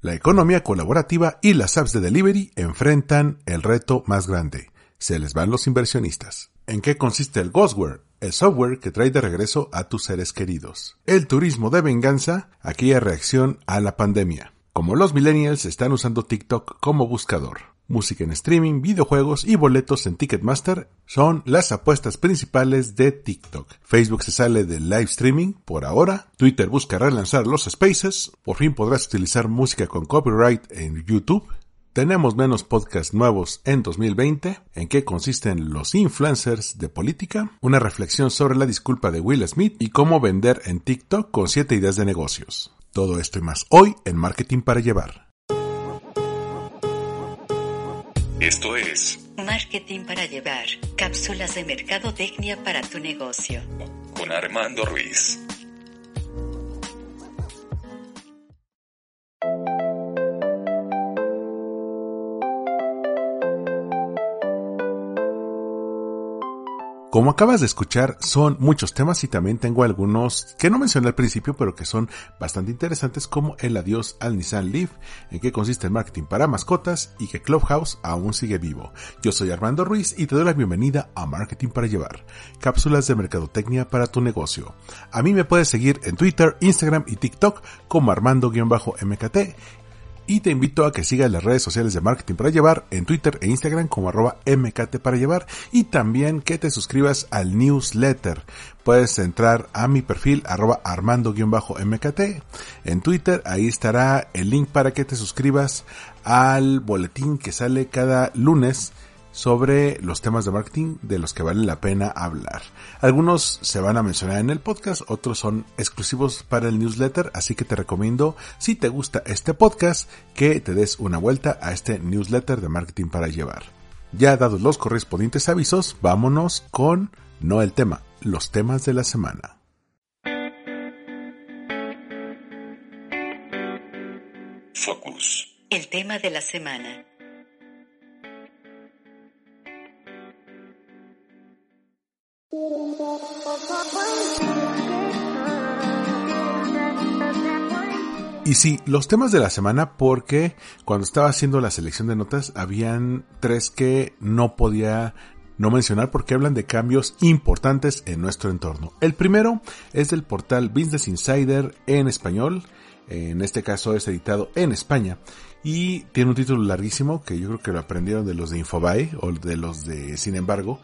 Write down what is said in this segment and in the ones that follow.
La economía colaborativa y las apps de delivery enfrentan el reto más grande. Se les van los inversionistas. ¿En qué consiste el Ghostware? El software que trae de regreso a tus seres queridos. El turismo de venganza, aquella reacción a la pandemia. Como los millennials están usando TikTok como buscador. Música en streaming, videojuegos y boletos en Ticketmaster son las apuestas principales de TikTok. Facebook se sale del live streaming por ahora. Twitter busca relanzar los spaces. Por fin podrás utilizar música con copyright en YouTube. Tenemos menos podcasts nuevos en 2020. ¿En qué consisten los influencers de política? Una reflexión sobre la disculpa de Will Smith y cómo vender en TikTok con 7 ideas de negocios. Todo esto y más hoy en Marketing para Llevar. Esto es Marketing para llevar. Cápsulas de mercadotecnia para tu negocio. con Armando Ruiz. Como acabas de escuchar, son muchos temas y también tengo algunos que no mencioné al principio, pero que son bastante interesantes, como el adiós al Nissan Leaf, en qué consiste el marketing para mascotas y que Clubhouse aún sigue vivo. Yo soy Armando Ruiz y te doy la bienvenida a Marketing para Llevar, cápsulas de mercadotecnia para tu negocio. A mí me puedes seguir en Twitter, Instagram y TikTok como Armando-MKT y te invito a que sigas las redes sociales de Marketing para Llevar en Twitter e Instagram como arroba MKT para Llevar y también que te suscribas al newsletter. Puedes entrar a mi perfil arroba armando-mkt en Twitter, ahí estará el link para que te suscribas al boletín que sale cada lunes sobre los temas de marketing de los que vale la pena hablar. Algunos se van a mencionar en el podcast, otros son exclusivos para el newsletter, así que te recomiendo, si te gusta este podcast, que te des una vuelta a este newsletter de marketing para llevar. Ya dados los correspondientes avisos, vámonos con, no el tema, los temas de la semana. Focus. El tema de la semana. Y sí, los temas de la semana porque cuando estaba haciendo la selección de notas habían tres que no podía no mencionar porque hablan de cambios importantes en nuestro entorno. El primero es del portal Business Insider en español, en este caso es editado en España y tiene un título larguísimo que yo creo que lo aprendieron de los de Infobae o de los de Sin embargo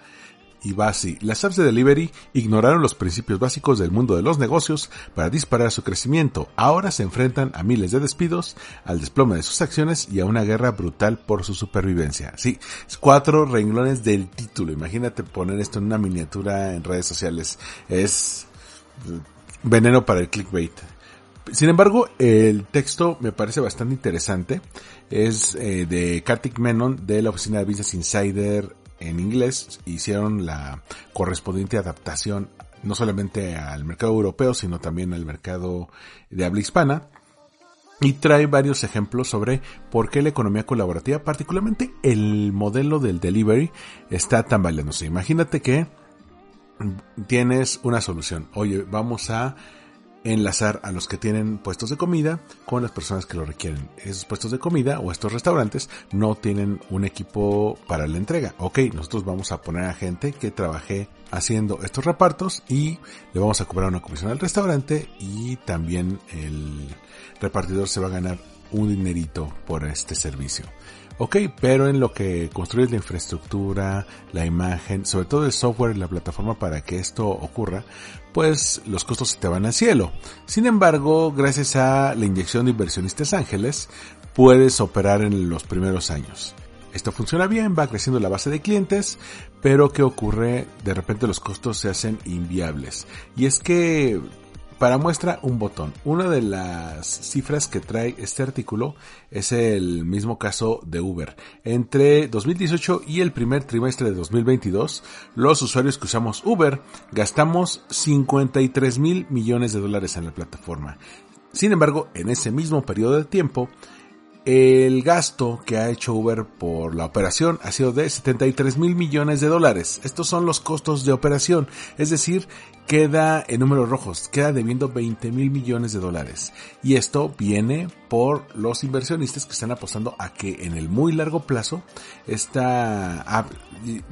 y así. Las apps de delivery ignoraron los principios básicos del mundo de los negocios para disparar su crecimiento. Ahora se enfrentan a miles de despidos, al desplome de sus acciones y a una guerra brutal por su supervivencia. Sí, cuatro renglones del título. Imagínate poner esto en una miniatura en redes sociales. Es veneno para el clickbait. Sin embargo, el texto me parece bastante interesante. Es eh, de Kartik Menon de la oficina de Business Insider en inglés. Hicieron la correspondiente adaptación no solamente al mercado europeo, sino también al mercado de habla hispana. Y trae varios ejemplos sobre por qué la economía colaborativa, particularmente el modelo del delivery, está tambaleándose. Imagínate que tienes una solución. Oye, vamos a enlazar a los que tienen puestos de comida con las personas que lo requieren. Esos puestos de comida o estos restaurantes no tienen un equipo para la entrega. Ok, nosotros vamos a poner a gente que trabaje haciendo estos repartos y le vamos a cobrar una comisión al restaurante y también el repartidor se va a ganar un dinerito por este servicio. Ok, pero en lo que construyes la infraestructura, la imagen, sobre todo el software y la plataforma para que esto ocurra, pues los costos se te van al cielo. Sin embargo, gracias a la inyección de inversionistas ángeles, puedes operar en los primeros años. Esto funciona bien, va creciendo la base de clientes, pero ¿qué ocurre? De repente los costos se hacen inviables. Y es que Para muestra un botón. Una de las cifras que trae este artículo es el mismo caso de Uber. Entre 2018 y el primer trimestre de 2022, los usuarios que usamos Uber gastamos 53 mil millones de dólares en la plataforma. Sin embargo, en ese mismo periodo de tiempo, el gasto que ha hecho Uber por la operación ha sido de 73 mil millones de dólares. Estos son los costos de operación, es decir, queda en números rojos, queda debiendo 20 mil millones de dólares. Y esto viene por los inversionistas que están apostando a que en el muy largo plazo esta app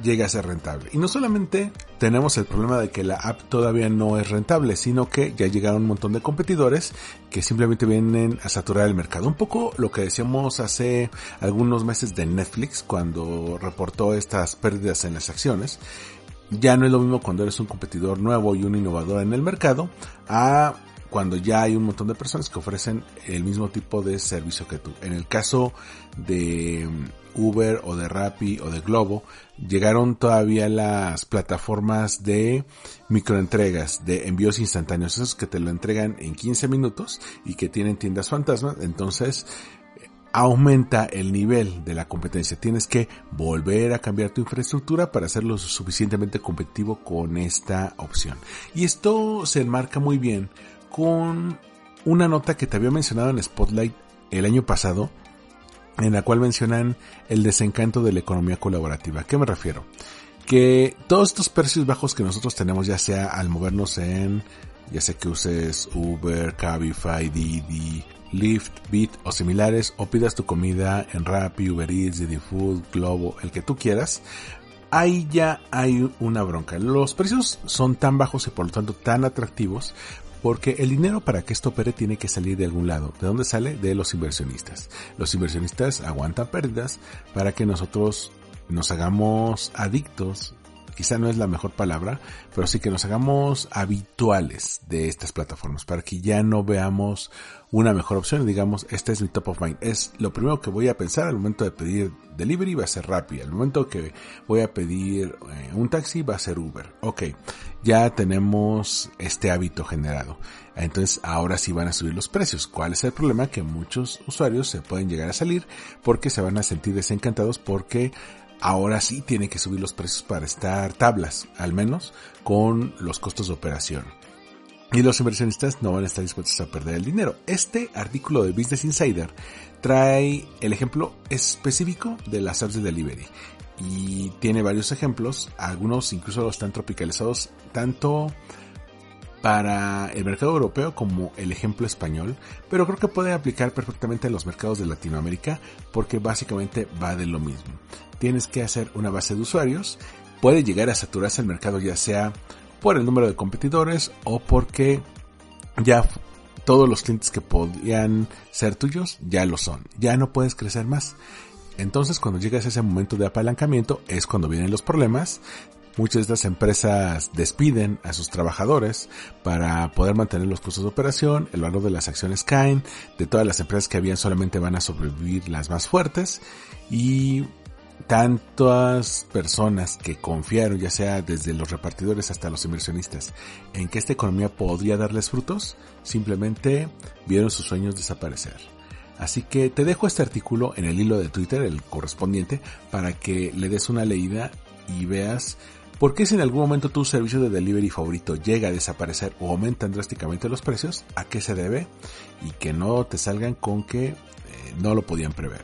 llegue a ser rentable. Y no solamente tenemos el problema de que la app todavía no es rentable, sino que ya llegaron un montón de competidores que simplemente vienen a saturar el mercado. Un poco lo que decíamos hace algunos meses de Netflix cuando reportó estas pérdidas en las acciones ya no es lo mismo cuando eres un competidor nuevo y un innovador en el mercado a cuando ya hay un montón de personas que ofrecen el mismo tipo de servicio que tú. En el caso de Uber o de Rappi o de Globo, llegaron todavía las plataformas de microentregas, de envíos instantáneos, esos que te lo entregan en 15 minutos y que tienen tiendas fantasmas. Entonces, aumenta el nivel de la competencia. Tienes que volver a cambiar tu infraestructura para hacerlo suficientemente competitivo con esta opción. Y esto se enmarca muy bien con una nota que te había mencionado en Spotlight el año pasado, en la cual mencionan el desencanto de la economía colaborativa. ¿A qué me refiero? Que todos estos precios bajos que nosotros tenemos, ya sea al movernos en, ya sea que uses Uber, Cabify, Didi, Lyft, Bit o similares, o pidas tu comida en Rappi, Uber Eats, Didi Food, Globo, el que tú quieras, ahí ya hay una bronca. Los precios son tan bajos y por lo tanto tan atractivos porque el dinero para que esto opere tiene que salir de algún lado. ¿De dónde sale? De los inversionistas. Los inversionistas aguantan pérdidas para que nosotros nos hagamos adictos quizá no es la mejor palabra, pero sí que nos hagamos habituales de estas plataformas para que ya no veamos una mejor opción y digamos, este es mi top of mind. Es lo primero que voy a pensar al momento de pedir delivery va a ser Rappi, al momento que voy a pedir eh, un taxi va a ser Uber. Ok, ya tenemos este hábito generado. Entonces ahora sí van a subir los precios. ¿Cuál es el problema? Que muchos usuarios se pueden llegar a salir porque se van a sentir desencantados porque ahora sí tiene que subir los precios para estar tablas, al menos con los costos de operación. Y los inversionistas no van a estar dispuestos a perder el dinero. Este artículo de Business Insider trae el ejemplo específico de las apps de delivery. Y tiene varios ejemplos, algunos incluso están tropicalizados tanto para el mercado europeo como el ejemplo español, pero creo que puede aplicar perfectamente a los mercados de Latinoamérica porque básicamente va de lo mismo. Tienes que hacer una base de usuarios, puede llegar a saturarse el mercado ya sea por el número de competidores o porque ya todos los clientes que podían ser tuyos ya lo son, ya no puedes crecer más. Entonces cuando llegas a ese momento de apalancamiento es cuando vienen los problemas, Muchas de estas empresas despiden a sus trabajadores para poder mantener los costos de operación, el valor de las acciones caen, de todas las empresas que habían solamente van a sobrevivir las más fuertes y tantas personas que confiaron, ya sea desde los repartidores hasta los inversionistas, en que esta economía podría darles frutos, simplemente vieron sus sueños desaparecer. Así que te dejo este artículo en el hilo de Twitter, el correspondiente, para que le des una leída y veas ¿Por qué si en algún momento tu servicio de delivery favorito llega a desaparecer o aumentan drásticamente los precios? ¿A qué se debe? Y que no te salgan con que eh, no lo podían prever.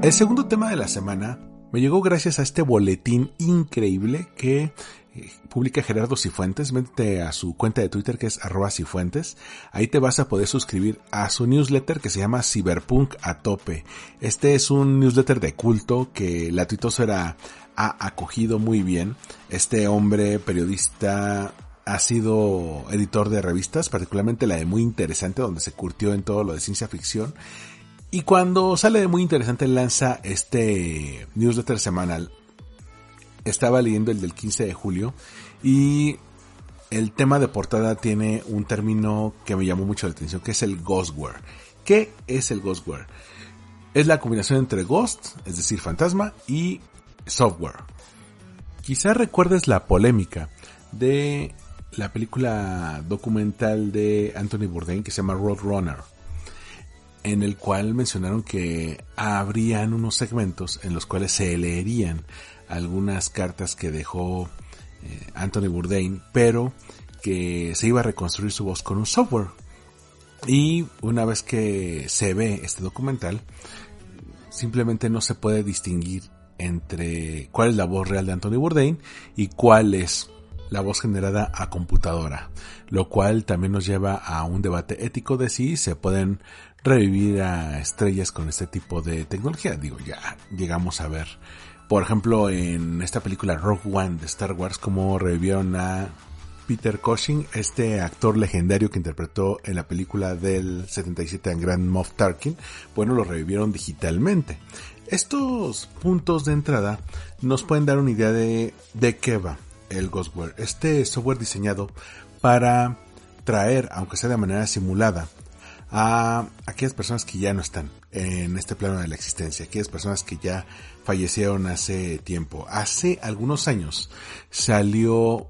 El segundo tema de la semana me llegó gracias a este boletín increíble que eh, publica Gerardo Cifuentes. Vete a su cuenta de Twitter que es arroba Cifuentes. Ahí te vas a poder suscribir a su newsletter que se llama Cyberpunk a tope. Este es un newsletter de culto que la tuitosfera ha acogido muy bien. Este hombre periodista ha sido editor de revistas, particularmente la de Muy Interesante, donde se curtió en todo lo de ciencia ficción. Y cuando sale de muy interesante lanza este newsletter semanal. Estaba leyendo el del 15 de julio y el tema de portada tiene un término que me llamó mucho la atención, que es el ghostware. ¿Qué es el ghostware? es la combinación entre Ghost, es decir, fantasma, y software. Quizá recuerdes la polémica de la película documental de Anthony Bourdain que se llama Roadrunner, en el cual mencionaron que habrían unos segmentos en los cuales se leerían algunas cartas que dejó eh, Anthony Bourdain, pero que se iba a reconstruir su voz con un software. Y una vez que se ve este documental, simplemente no se puede distinguir entre cuál es la voz real de Anthony Bourdain y cuál es la voz generada a computadora, lo cual también nos lleva a un debate ético de si se pueden revivir a estrellas con este tipo de tecnología. Digo, ya llegamos a ver, por ejemplo, en esta película Rogue One de Star Wars, como revivieron a Peter Cushing, este actor legendario que interpretó en la película del 77 a Grand Moff Tarkin, bueno, lo revivieron digitalmente. Estos puntos de entrada nos pueden dar una idea de, de qué va el Ghostware. Este software diseñado para traer, aunque sea de manera simulada, a aquellas personas que ya no están en este plano de la existencia, aquellas personas que ya fallecieron hace tiempo. Hace algunos años salió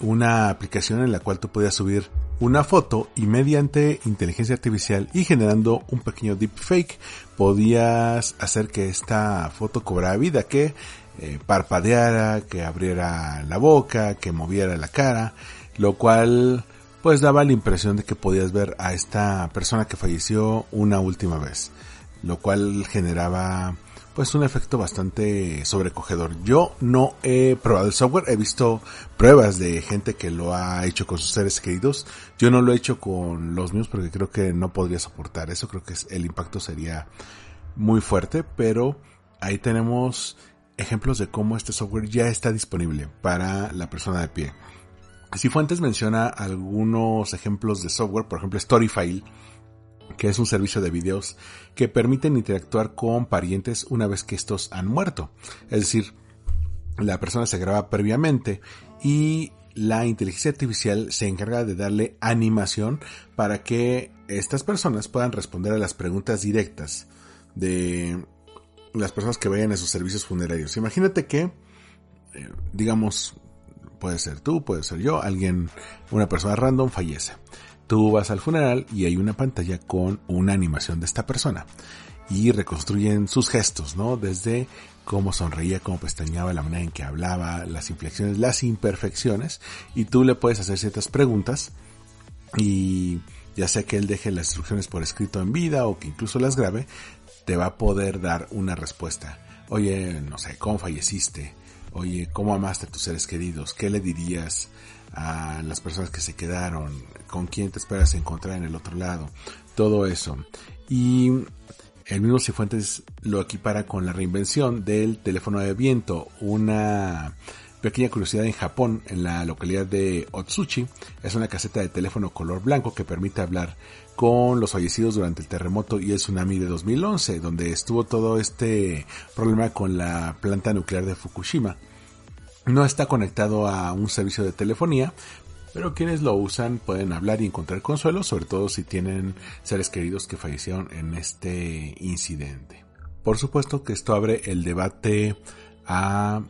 una aplicación en la cual tú podías subir una foto y mediante inteligencia artificial y generando un pequeño deepfake podías hacer que esta foto cobrara vida, que eh, parpadeara, que abriera la boca, que moviera la cara, lo cual pues daba la impresión de que podías ver a esta persona que falleció una última vez, lo cual generaba pues un efecto bastante sobrecogedor. Yo no he probado el software, he visto pruebas de gente que lo ha hecho con sus seres queridos. Yo no lo he hecho con los míos porque creo que no podría soportar eso, creo que el impacto sería muy fuerte, pero ahí tenemos ejemplos de cómo este software ya está disponible para la persona de pie. Si Fuentes menciona algunos ejemplos de software, por ejemplo Storyfile, que es un servicio de videos que permiten interactuar con parientes una vez que estos han muerto. Es decir, la persona se graba previamente y la inteligencia artificial se encarga de darle animación para que estas personas puedan responder a las preguntas directas de las personas que vayan a sus servicios funerarios. Imagínate que, eh, digamos, puede ser tú, puede ser yo, alguien, una persona random fallece. Tú vas al funeral y hay una pantalla con una animación de esta persona. Y reconstruyen sus gestos, ¿no? Desde cómo sonreía, cómo pestañaba, la manera en que hablaba, las inflexiones, las imperfecciones. Y tú le puedes hacer ciertas preguntas. Y ya sea que él deje las instrucciones por escrito en vida o que incluso las grabe, te va a poder dar una respuesta. Oye, no sé, ¿cómo falleciste? Oye, ¿cómo amaste a tus seres queridos? ¿Qué le dirías a las personas que se quedaron, con quién te esperas encontrar en el otro lado, todo eso. Y el mismo Cifuentes lo equipara con la reinvención del teléfono de viento, una pequeña curiosidad en Japón, en la localidad de Otsuchi, es una caseta de teléfono color blanco que permite hablar con los fallecidos durante el terremoto y el tsunami de 2011, donde estuvo todo este problema con la planta nuclear de Fukushima. No está conectado a un servicio de telefonía, pero quienes lo usan pueden hablar y encontrar consuelo, sobre todo si tienen seres queridos que fallecieron en este incidente. Por supuesto que esto abre el debate a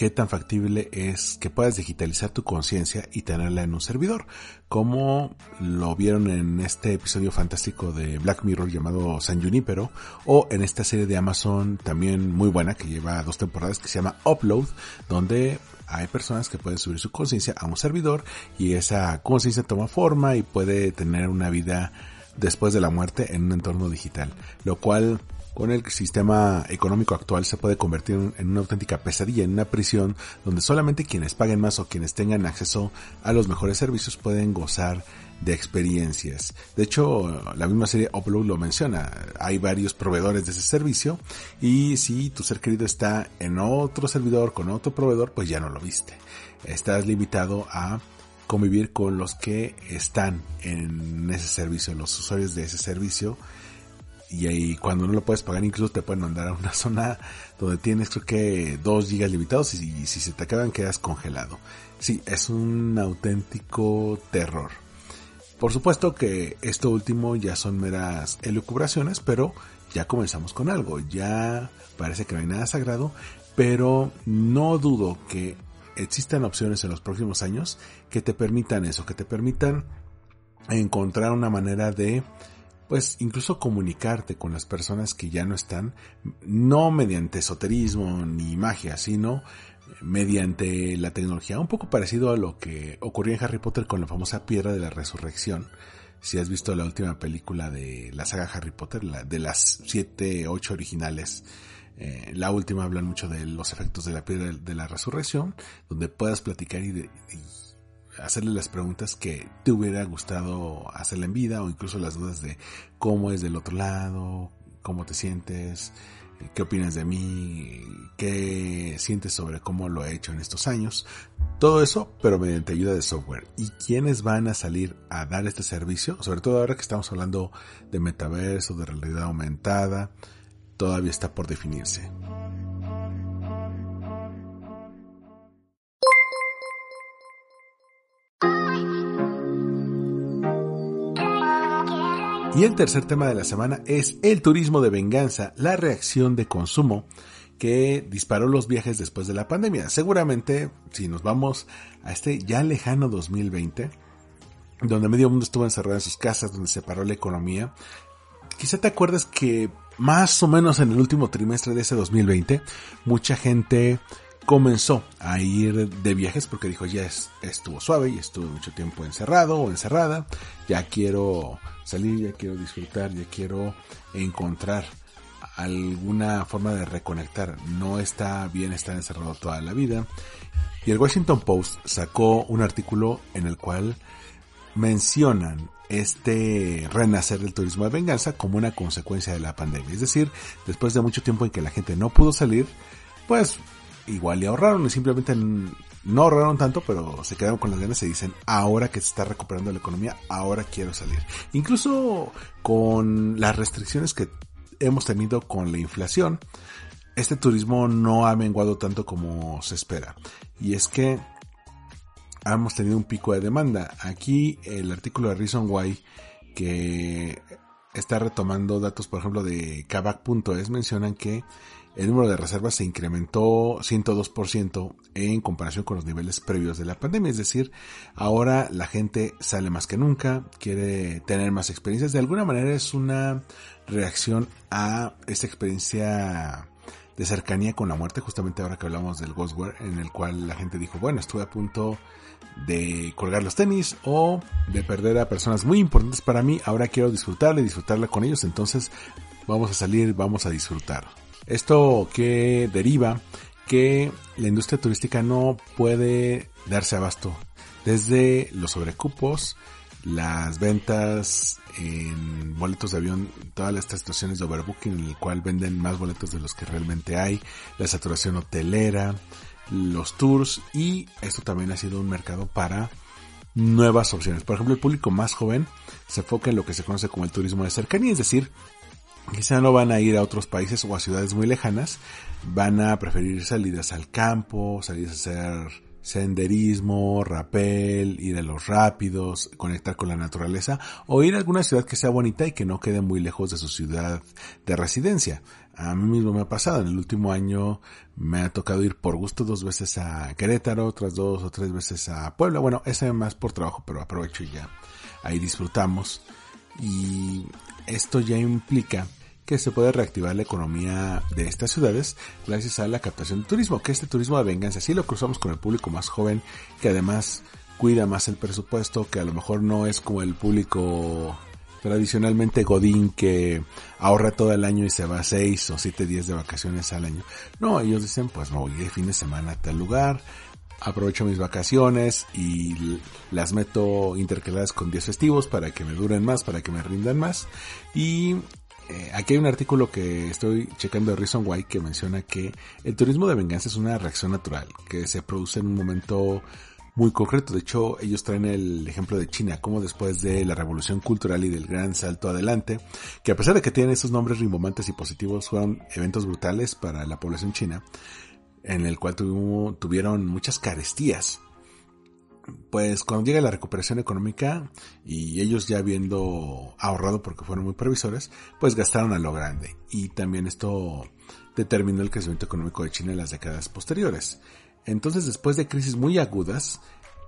qué tan factible es que puedas digitalizar tu conciencia y tenerla en un servidor, como lo vieron en este episodio fantástico de Black Mirror llamado San Junipero, o en esta serie de Amazon también muy buena que lleva dos temporadas que se llama Upload, donde hay personas que pueden subir su conciencia a un servidor y esa conciencia toma forma y puede tener una vida después de la muerte en un entorno digital, lo cual con el sistema económico actual se puede convertir en una auténtica pesadilla, en una prisión donde solamente quienes paguen más o quienes tengan acceso a los mejores servicios pueden gozar de experiencias. De hecho, la misma serie Upload lo menciona. Hay varios proveedores de ese servicio y si tu ser querido está en otro servidor con otro proveedor, pues ya no lo viste. Estás limitado a convivir con los que están en ese servicio, los usuarios de ese servicio y ahí cuando no lo puedes pagar incluso te pueden mandar a una zona donde tienes creo que 2 gigas limitados y, si se te acaban quedas congelado. Sí, es un auténtico terror. Por supuesto que esto último ya son meras elucubraciones, pero ya comenzamos con algo, ya parece que no hay nada sagrado, pero no dudo que existan opciones en los próximos años que te permitan eso, que te permitan encontrar una manera de pues incluso comunicarte con las personas que ya no están, no mediante esoterismo ni magia, sino mediante la tecnología, un poco parecido a lo que ocurrió en Harry Potter con la famosa piedra de la resurrección. Si has visto la última película de la saga Harry Potter, la, de las siete, ocho originales, eh, la última hablan mucho de los efectos de la piedra de la resurrección, donde puedas platicar y, hacerle las preguntas que te hubiera gustado hacerle en vida o incluso las dudas de cómo es del otro lado, cómo te sientes, qué opinas de mí, qué sientes sobre cómo lo he hecho en estos años. Todo eso, pero mediante ayuda de software. ¿Y quiénes van a salir a dar este servicio? Sobre todo ahora que estamos hablando de metaverso, de realidad aumentada todavía está por definirse. Y el tercer tema de la semana es el turismo de venganza, la reacción de consumo que disparó los viajes después de la pandemia. Seguramente, si nos vamos a este ya lejano 2020, donde medio mundo estuvo encerrado en sus casas, donde se paró la economía, quizá te acuerdas que más o menos en el último trimestre de ese 2020, mucha gente comenzó a ir de viajes porque dijo ya estuvo suave y estuvo mucho tiempo encerrado o encerrada, ya quiero salir, ya quiero disfrutar, ya quiero encontrar alguna forma de reconectar. No está bien estar encerrado toda la vida. Y el Washington Post sacó un artículo en el cual mencionan este renacer del turismo de venganza como una consecuencia de la pandemia. Es decir, después de mucho tiempo en que la gente no pudo salir, pues igual le ahorraron y simplemente no ahorraron tanto, pero se quedaron con las ganas y dicen, ahora que se está recuperando la economía, ahora quiero salir. Incluso con las restricciones que hemos tenido con la inflación, este turismo no ha menguado tanto como se espera. Y es que hemos tenido un pico de demanda. Aquí el artículo de Reason Why que está retomando datos, por ejemplo, de Kavak.es mencionan que el número de reservas se incrementó 102% en comparación con los niveles previos de la pandemia. Es decir, ahora la gente sale más que nunca, quiere tener más experiencias. De alguna manera es una reacción a esta experiencia de cercanía con la muerte, justamente ahora que hablamos del Ghostware, en el cual la gente dijo, bueno, estuve a punto de colgar los tenis o de perder a personas muy importantes para mí, ahora quiero disfrutarla y disfrutarla con ellos, entonces vamos a salir, vamos a disfrutar. Esto que deriva que la industria turística no puede darse abasto. Desde los sobrecupos, las ventas en boletos de avión, todas estas situaciones de overbooking en el cual venden más boletos de los que realmente hay, la saturación hotelera, los tours y esto también ha sido un mercado para nuevas opciones. Por ejemplo, el público más joven se enfoca en lo que se conoce como el turismo de cercanía, es decir, quizá no van a ir a otros países o a ciudades muy lejanas, van a preferir salidas al campo, salidas a hacer senderismo, rapel, ir a los rápidos, conectar con la naturaleza o ir a alguna ciudad que sea bonita y que no quede muy lejos de su ciudad de residencia. A mí mismo me ha pasado, en el último año me ha tocado ir por gusto dos veces a Querétaro, otras dos o tres veces a Puebla. Bueno, ese más por trabajo, pero aprovecho y ya ahí disfrutamos. Y esto ya implica que se puede reactivar la economía de estas ciudades gracias a la captación de turismo, que este turismo de venganza sí lo cruzamos con el público más joven, que además cuida más el presupuesto, que a lo mejor no es como el público tradicionalmente Godín que ahorra todo el año y se va seis o siete días de vacaciones al año. No, ellos dicen pues me voy de fin de semana a tal lugar, aprovecho mis vacaciones y las meto intercaladas con días festivos para que me duren más, para que me rindan más. Y eh, aquí hay un artículo que estoy checando de Reason Why que menciona que el turismo de venganza es una reacción natural que se produce en un momento muy concreto. De hecho, ellos traen el ejemplo de China, como después de la revolución cultural y del gran salto adelante, que a pesar de que tienen esos nombres rimbomantes y positivos, fueron eventos brutales para la población china, en el cual tuvieron muchas carestías pues cuando llega la recuperación económica y ellos ya habiendo ahorrado porque fueron muy previsores, pues gastaron a lo grande. Y también esto determinó el crecimiento económico de China en las décadas posteriores. Entonces, después de crisis muy agudas,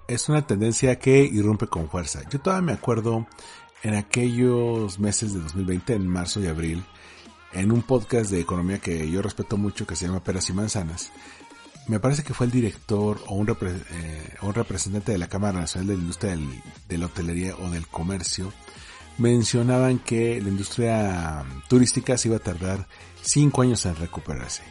es una tendencia que irrumpe con fuerza. Yo todavía me acuerdo en aquellos meses de 2020, en marzo y abril, en un podcast de economía que yo respeto mucho que se llama Peras y Manzanas, me parece que fue el director o un, eh, un representante de la Cámara Nacional de la Industria de la Hotelería o del Comercio, mencionaban que la industria turística se iba a tardar cinco años en recuperarse.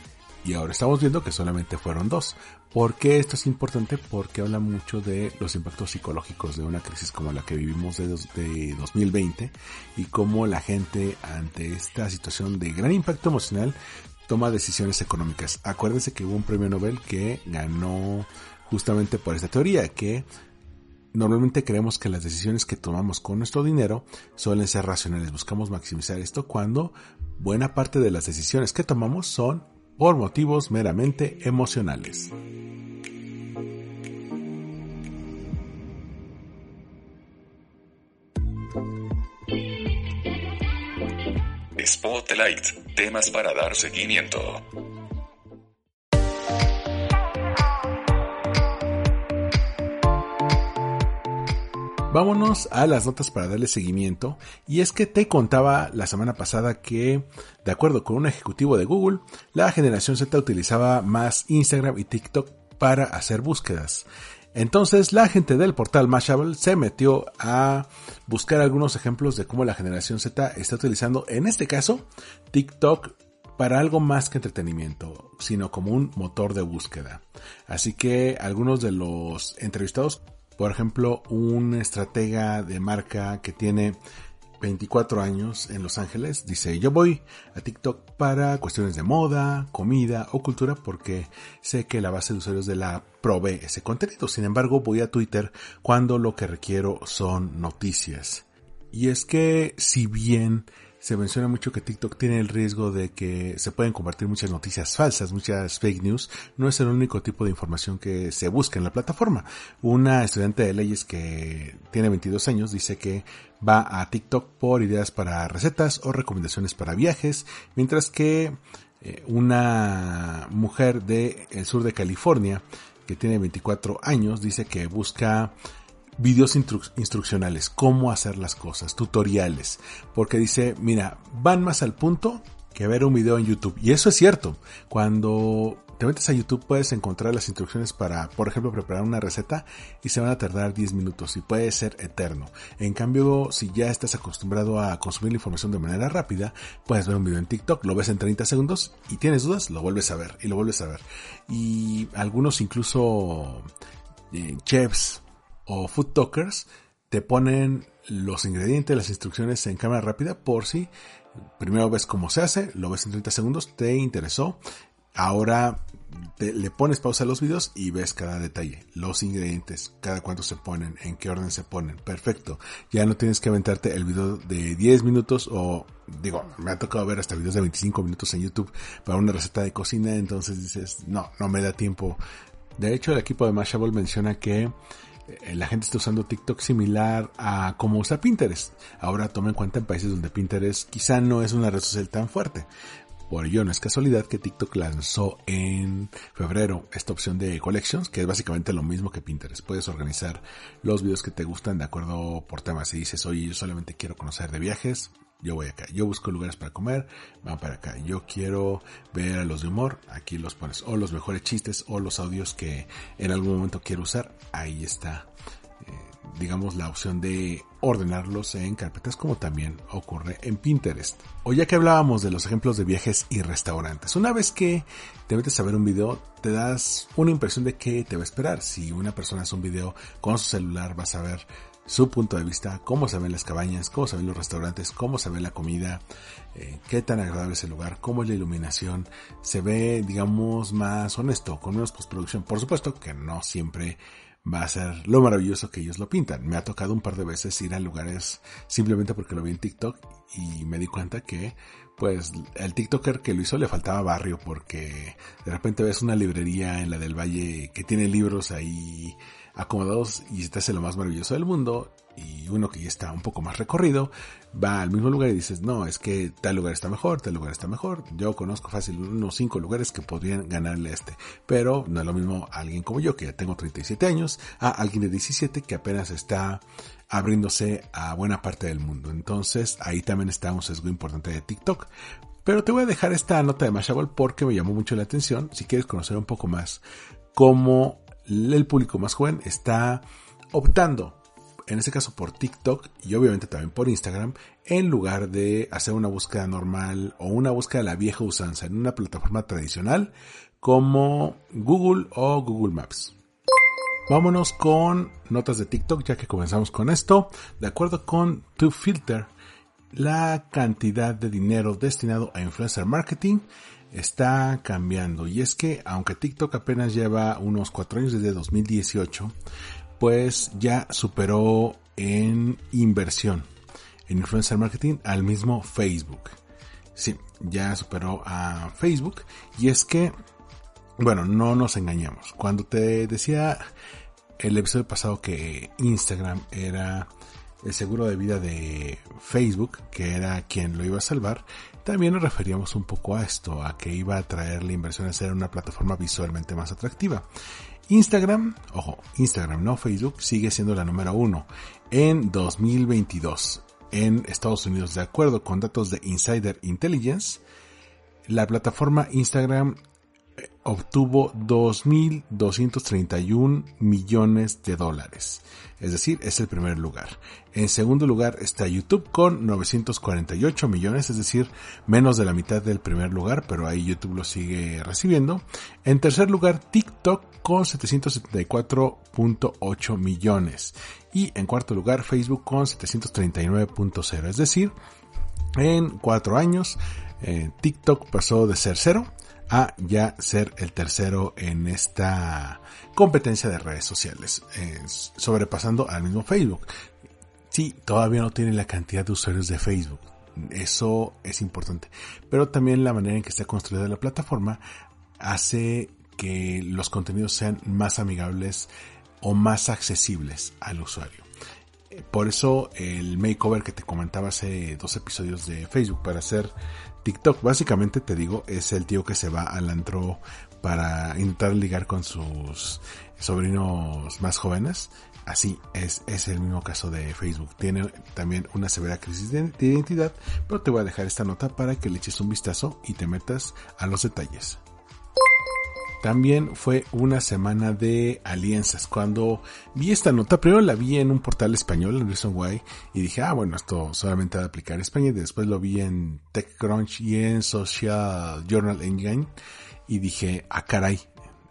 Y ahora estamos viendo que solamente fueron dos. ¿Por qué esto es importante? Porque habla mucho de los impactos psicológicos de una crisis como la que vivimos de, de 2020 y cómo la gente ante esta situación de gran impacto emocional toma decisiones económicas. Acuérdense que hubo un premio Nobel que ganó justamente por esta teoría, que normalmente creemos que las decisiones que tomamos con nuestro dinero suelen ser racionales. Buscamos maximizar esto cuando buena parte de las decisiones que tomamos son por motivos meramente emocionales. Spotlight, temas para dar seguimiento. Vámonos a las notas para darle seguimiento. Y es que te contaba la semana pasada que, de acuerdo con un ejecutivo de Google, la generación Z utilizaba más Instagram y TikTok para hacer búsquedas. Entonces la gente del portal Mashable se metió a buscar algunos ejemplos de cómo la generación Z está utilizando, en este caso, TikTok para algo más que entretenimiento, sino como un motor de búsqueda. Así que algunos de los entrevistados por ejemplo, un estratega de marca que tiene 24 años en Los Ángeles dice, yo voy a TikTok para cuestiones de moda, comida o cultura porque sé que la base de usuarios de la provee ese contenido. Sin embargo, voy a Twitter cuando lo que requiero son noticias. Y es que si bien se menciona mucho que TikTok tiene el riesgo de que se pueden compartir muchas noticias falsas, muchas fake news. No es el único tipo de información que se busca en la plataforma. Una estudiante de leyes que tiene 22 años dice que va a TikTok por ideas para recetas o recomendaciones para viajes, mientras que eh, una mujer del el sur de California que tiene 24 años dice que busca videos instruccionales, cómo hacer las cosas, tutoriales, porque dice, mira, van más al punto que ver un video en YouTube. Y eso es cierto. Cuando te metes a YouTube puedes encontrar las instrucciones para, por ejemplo, preparar una receta y se van a tardar 10 minutos y puede ser eterno. En cambio, si ya estás acostumbrado a consumir la información de manera rápida, puedes ver un video en TikTok, lo ves en 30 segundos y tienes dudas, lo vuelves a ver y lo vuelves a ver. Y algunos incluso eh, chefs o food talkers te ponen los ingredientes, las instrucciones en cámara rápida por si primero ves cómo se hace, lo ves en 30 segundos, te interesó, ahora le pones pausa a los videos y ves cada detalle, los ingredientes, cada cuánto se ponen, en qué orden se ponen, perfecto. Ya no tienes que aventarte el video de 10 minutos o digo, me ha tocado ver hasta videos de 25 minutos en YouTube para una receta de cocina, entonces dices, no, no me da tiempo. De hecho, el equipo de Mashable menciona que la gente está usando TikTok similar a como usa Pinterest. Ahora toma en cuenta en países donde Pinterest quizá no es una red social tan fuerte. Por ello no es casualidad que TikTok lanzó en febrero esta opción de Collections, que es básicamente lo mismo que Pinterest. Puedes organizar los videos que te gustan de acuerdo por temas. Si dices, oye, yo solamente quiero conocer de viajes, yo voy acá. Yo busco lugares para comer, van para acá. Yo quiero ver a los de humor, aquí los pones. O los mejores chistes o los audios que en algún momento quiero usar, ahí está. Eh, digamos la opción de ordenarlos en carpetas como también ocurre en Pinterest. O ya que hablábamos de los ejemplos de viajes y restaurantes, una vez que te metes a ver un video, te das una impresión de qué te va a esperar. Si una persona hace un video con su celular, vas a ver su punto de vista, cómo se ven las cabañas, cómo se ven los restaurantes, cómo se ve la comida, eh, qué tan agradable es el lugar, cómo es la iluminación, se ve, digamos, más honesto, con menos postproducción. Por supuesto que no siempre va a ser lo maravilloso que ellos lo pintan. Me ha tocado un par de veces ir a lugares simplemente porque lo vi en TikTok y me di cuenta que pues el TikToker que lo hizo le faltaba barrio porque de repente ves una librería en la del Valle que tiene libros ahí acomodados y te hace lo más maravilloso del mundo y uno que ya está un poco más recorrido va al mismo lugar y dices, no, es que tal lugar está mejor, tal lugar está mejor. Yo conozco fácil unos cinco lugares que podrían ganarle a este, pero no es lo mismo alguien como yo que ya tengo 37 años a alguien de 17 que apenas está abriéndose a buena parte del mundo. Entonces ahí también está un sesgo importante de TikTok. Pero te voy a dejar esta nota de Mashable porque me llamó mucho la atención. Si quieres conocer un poco más cómo el público más joven está optando en este caso por TikTok y obviamente también por Instagram, en lugar de hacer una búsqueda normal o una búsqueda de la vieja usanza en una plataforma tradicional como Google o Google Maps. Vámonos con notas de TikTok ya que comenzamos con esto. De acuerdo con TwoFilter, la cantidad de dinero destinado a influencer marketing está cambiando. Y es que aunque TikTok apenas lleva unos 4 años desde 2018, pues ya superó en inversión en influencer marketing al mismo Facebook. Sí, ya superó a Facebook. Y es que, bueno, no nos engañamos. Cuando te decía el episodio pasado que Instagram era el seguro de vida de Facebook, que era quien lo iba a salvar, también nos referíamos un poco a esto, a que iba a traer la inversión a ser una plataforma visualmente más atractiva. Instagram, ojo, Instagram, no Facebook, sigue siendo la número uno en 2022 en Estados Unidos. De acuerdo con datos de Insider Intelligence, la plataforma Instagram obtuvo 2.231 millones de dólares. Es decir, es el primer lugar. En segundo lugar está YouTube con 948 millones, es decir, menos de la mitad del primer lugar, pero ahí YouTube lo sigue recibiendo. En tercer lugar, TikTok con 774.8 millones. Y en cuarto lugar, Facebook con 739.0. Es decir, en cuatro años, eh, TikTok pasó de ser cero a ya ser el tercero en esta competencia de redes sociales, sobrepasando al mismo Facebook. Sí, todavía no tiene la cantidad de usuarios de Facebook. Eso es importante. Pero también la manera en que está construida la plataforma hace que los contenidos sean más amigables o más accesibles al usuario. Por eso el makeover que te comentaba hace dos episodios de Facebook para hacer TikTok, básicamente te digo, es el tío que se va al antro para intentar ligar con sus sobrinos más jóvenes. Así es, es el mismo caso de Facebook. Tiene también una severa crisis de, de identidad, pero te voy a dejar esta nota para que le eches un vistazo y te metas a los detalles. También fue una semana de alianzas. Cuando vi esta nota, primero la vi en un portal español, en Reason Why, y dije, ah, bueno, esto solamente va a aplicar en España. Y después lo vi en TechCrunch y en Social Journal Engine, y dije, ah, caray,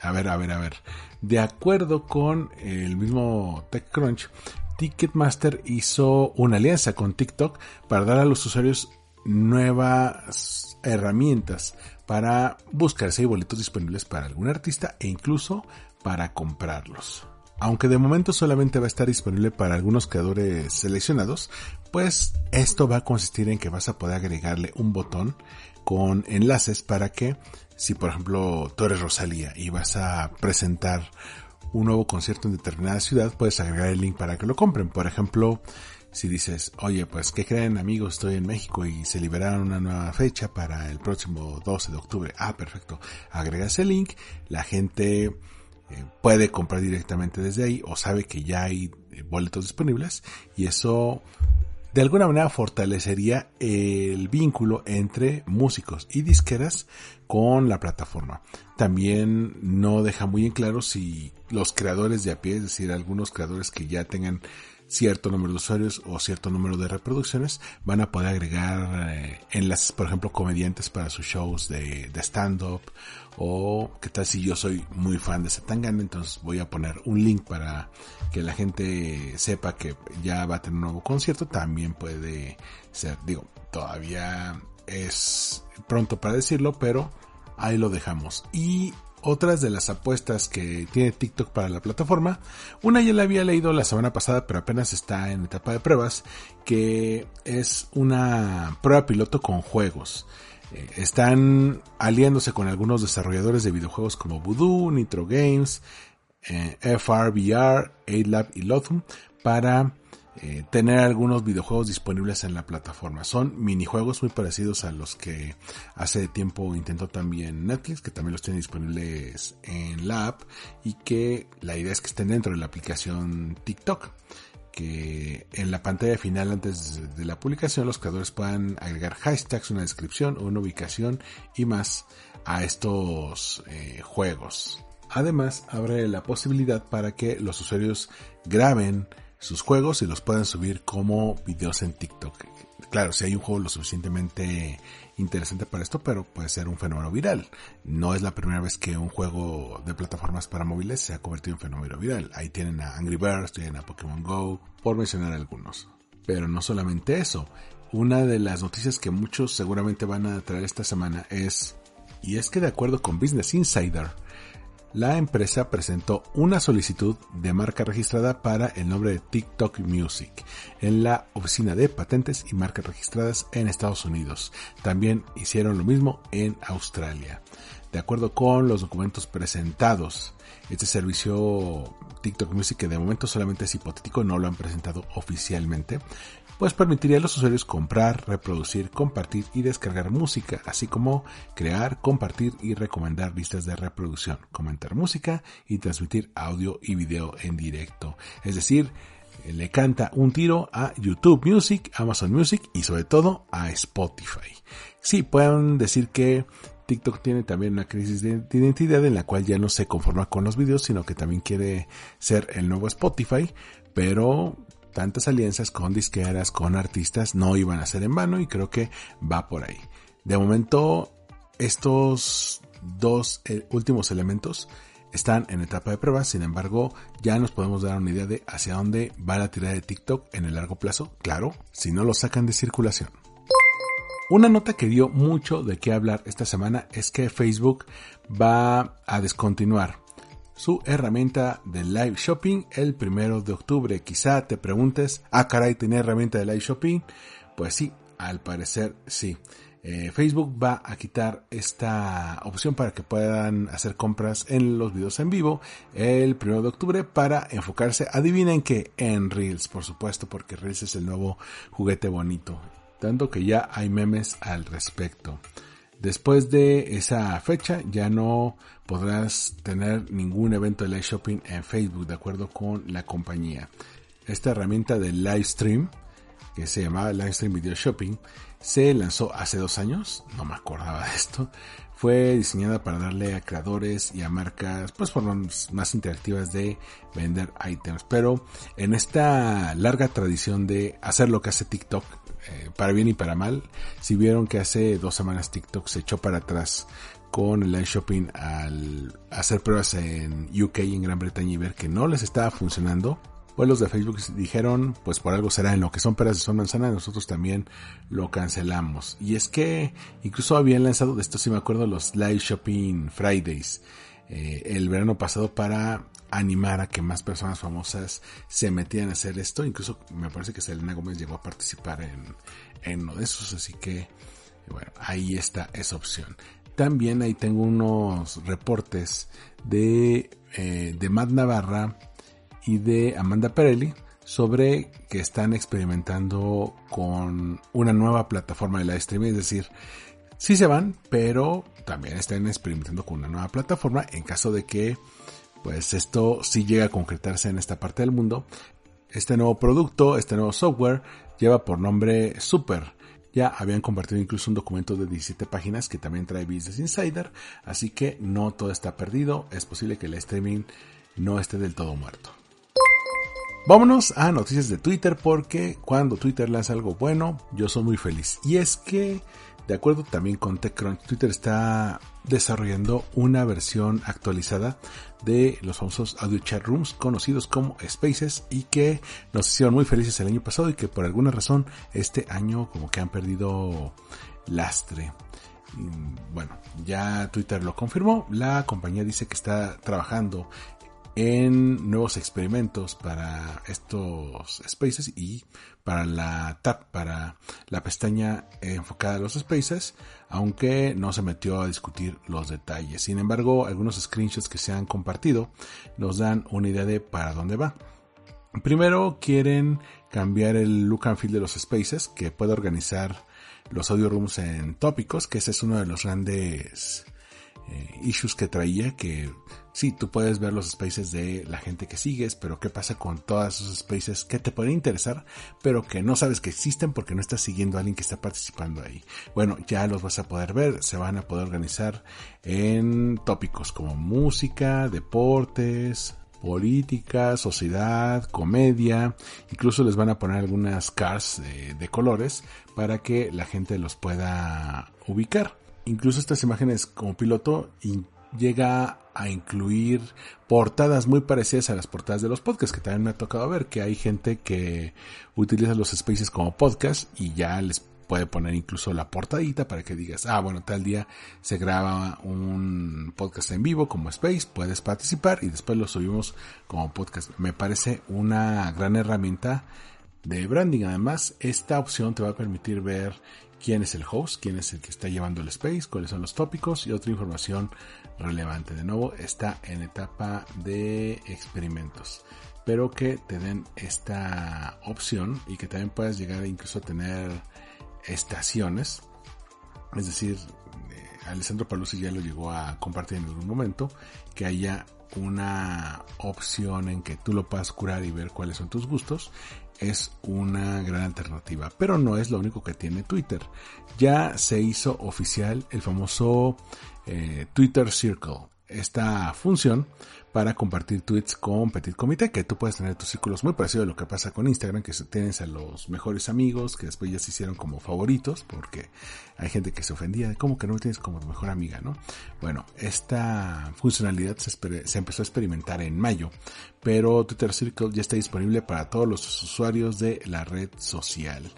a ver, a ver, a ver. De acuerdo con el mismo TechCrunch, Ticketmaster hizo una alianza con TikTok para dar a los usuarios nuevas herramientas para buscar si hay boletos disponibles para algún artista e incluso para comprarlos. Aunque de momento solamente va a estar disponible para algunos creadores seleccionados, pues esto va a consistir en que vas a poder agregarle un botón con enlaces para que si por ejemplo tú eres Rosalía y vas a presentar un nuevo concierto en determinada ciudad, puedes agregar el link para que lo compren. Por ejemplo, si dices, oye, pues, ¿qué creen amigos? Estoy en México y se liberaron una nueva fecha para el próximo 12 de octubre. Ah, perfecto. Agregas el link, la gente eh, puede comprar directamente desde ahí o sabe que ya hay eh, boletos disponibles y eso de alguna manera fortalecería el vínculo entre músicos y disqueras con la plataforma. También no deja muy en claro si los creadores de a pie, es decir, algunos creadores que ya tengan cierto número de usuarios o cierto número de reproducciones, van a poder agregar eh, enlaces, por ejemplo, comediantes para sus shows de, stand-up o qué tal si yo soy muy fan de Zetangana, entonces voy a poner un link para que la gente sepa que ya va a tener un nuevo concierto, también puede ser, digo, todavía es pronto para decirlo, pero ahí lo dejamos. Y otras de las apuestas que tiene TikTok para la plataforma. Una ya la había leído la semana pasada, pero apenas está en etapa de pruebas, que es una prueba piloto con juegos. Eh, están aliándose con algunos desarrolladores de videojuegos como Voodoo, Nitro Games, eh, FRVR, AidLab y Lothum para eh, tener algunos videojuegos disponibles en la plataforma. Son minijuegos muy parecidos a los que hace tiempo intentó también Netflix, que también los tiene disponibles en la app y que la idea es que estén dentro de la aplicación TikTok que en la pantalla final antes de la publicación los creadores puedan agregar hashtags, una descripción, una ubicación y más a estos eh, juegos. Además, abre la posibilidad para que los usuarios graben sus juegos y los puedan subir como videos en TikTok. Claro, si hay un juego lo suficientemente interesante para esto, pero puede ser un fenómeno viral. No es la primera vez que un juego de plataformas para móviles se ha convertido en fenómeno viral. Ahí tienen a Angry Birds, tienen a Pokémon Go, por mencionar algunos. Pero no solamente eso. Una de las noticias que muchos seguramente van a traer esta semana es, y es que de acuerdo con Business Insider, la empresa presentó una solicitud de marca registrada para el nombre de TikTok Music en la Oficina de Patentes y Marcas Registradas en Estados Unidos. También hicieron lo mismo en Australia. De acuerdo con los documentos presentados, este servicio TikTok Music, que de momento solamente es hipotético, no lo han presentado oficialmente, pues permitiría a los usuarios comprar, reproducir, compartir y descargar música, así como crear, compartir y recomendar listas de reproducción, comentar música y transmitir audio y video en directo. Es decir, le canta un tiro a YouTube Music, Amazon Music y sobre todo a Spotify. Sí, pueden decir que TikTok tiene también una crisis de, identidad en la cual ya no se conforma con los videos, sino que también quiere ser el nuevo Spotify, pero tantas alianzas con disqueras, con artistas, no iban a ser en vano y creo que va por ahí. De momento, estos dos eh, últimos elementos están en etapa de prueba, sin embargo, ya nos podemos dar una idea de hacia dónde va la tirada de TikTok en el largo plazo, claro, si no lo sacan de circulación. Una nota que dio mucho de qué hablar esta semana es que Facebook va a descontinuar su herramienta de live shopping el primero de octubre. Quizá te preguntes, ah caray, ¿tiene herramienta de live shopping? Pues sí, al parecer sí. Eh, Facebook va a quitar esta opción para que puedan hacer compras en los videos en vivo el primero de octubre para enfocarse, adivinen que en Reels, por supuesto, porque Reels es el nuevo juguete bonito. Tanto que ya hay memes al respecto. Después de esa fecha ya no podrás tener ningún evento de live shopping en Facebook de acuerdo con la compañía. Esta herramienta de live stream que se llamaba Live Stream Video Shopping se lanzó hace dos años, no me acordaba de esto, fue diseñada para darle a creadores y a marcas pues formas más interactivas de vender items. Pero en esta larga tradición de hacer lo que hace TikTok, eh, para bien y para mal, si vieron que hace dos semanas TikTok se echó para atrás con el live shopping al hacer pruebas en UK y en Gran Bretaña y ver que no les estaba funcionando, pues los de Facebook dijeron, pues por algo será en lo que son peras de son manzana, nosotros también lo cancelamos. Y es que incluso habían lanzado, de esto sí me acuerdo, los Live Shopping Fridays eh, el verano pasado para animar a que más personas famosas se metieran a hacer esto. Incluso me parece que Selena Gómez llegó a participar en, en uno de esos, así que bueno, ahí está esa opción. También ahí tengo unos reportes de, eh, de Matt Navarra y de Amanda Perelli sobre que están experimentando con una nueva plataforma de live streaming, es decir, sí se van, pero también están experimentando con una nueva plataforma en caso de que pues esto sí llega a concretarse en esta parte del mundo. Este nuevo producto, este nuevo software lleva por nombre Super. Ya habían compartido incluso un documento de 17 páginas que también trae Business Insider, así que no todo está perdido, es posible que el streaming no esté del todo muerto. Vámonos a noticias de Twitter porque cuando Twitter lanza algo bueno, yo soy muy feliz. Y es que, de acuerdo también con TechCrunch, Twitter está desarrollando una versión actualizada de los famosos audio chat rooms conocidos como Spaces y que nos hicieron muy felices el año pasado y que por alguna razón este año como que han perdido lastre. Bueno, ya Twitter lo confirmó, la compañía dice que está trabajando en nuevos experimentos para estos spaces y para la tab, para la pestaña enfocada a los spaces, aunque no se metió a discutir los detalles. Sin embargo, algunos screenshots que se han compartido nos dan una idea de para dónde va. Primero quieren cambiar el look and feel de los spaces, que puede organizar los audio rooms en tópicos, que ese es uno de los grandes eh, issues que traía, que sí, tú puedes ver los spaces de la gente que sigues, pero qué pasa con todos esos spaces que te pueden interesar, pero que no sabes que existen porque no estás siguiendo a alguien que está participando ahí. Bueno, ya los vas a poder ver, se van a poder organizar en tópicos como música, deportes, política, sociedad, comedia, incluso les van a poner algunas cars de, colores para que la gente los pueda ubicar. Incluso estas imágenes como piloto llega a incluir portadas muy parecidas a las portadas de los podcasts, que también me ha tocado ver que hay gente que utiliza los spaces como podcast y ya les puede poner incluso la portadita para que digas, ah, bueno, tal día se graba un podcast en vivo como Space, puedes participar y después lo subimos como podcast. Me parece una gran herramienta de branding. Además, esta opción te va a permitir ver quién es el host, quién es el que está llevando el space, cuáles son los tópicos y otra información relevante. De nuevo, está en etapa de experimentos. Pero que te den esta opción y que también puedas llegar incluso a tener estaciones. Es decir, eh, Alessandro Paluzzi ya lo llegó a compartir en algún momento, que haya una opción en que tú lo puedas curar y ver cuáles son tus gustos es una gran alternativa, pero no es lo único que tiene Twitter. Ya se hizo oficial el famoso eh, Twitter Circle. Esta función para compartir tweets con Petit Comité, que tú puedes tener tus círculos muy parecido a lo que pasa con Instagram, que tienes a los mejores amigos, que después ya se hicieron como favoritos, porque hay gente que se ofendía de cómo que no me tienes como mejor amiga, ¿no? Bueno, esta funcionalidad se empezó a experimentar en mayo, pero Twitter Circle ya está disponible para todos los usuarios de la red social.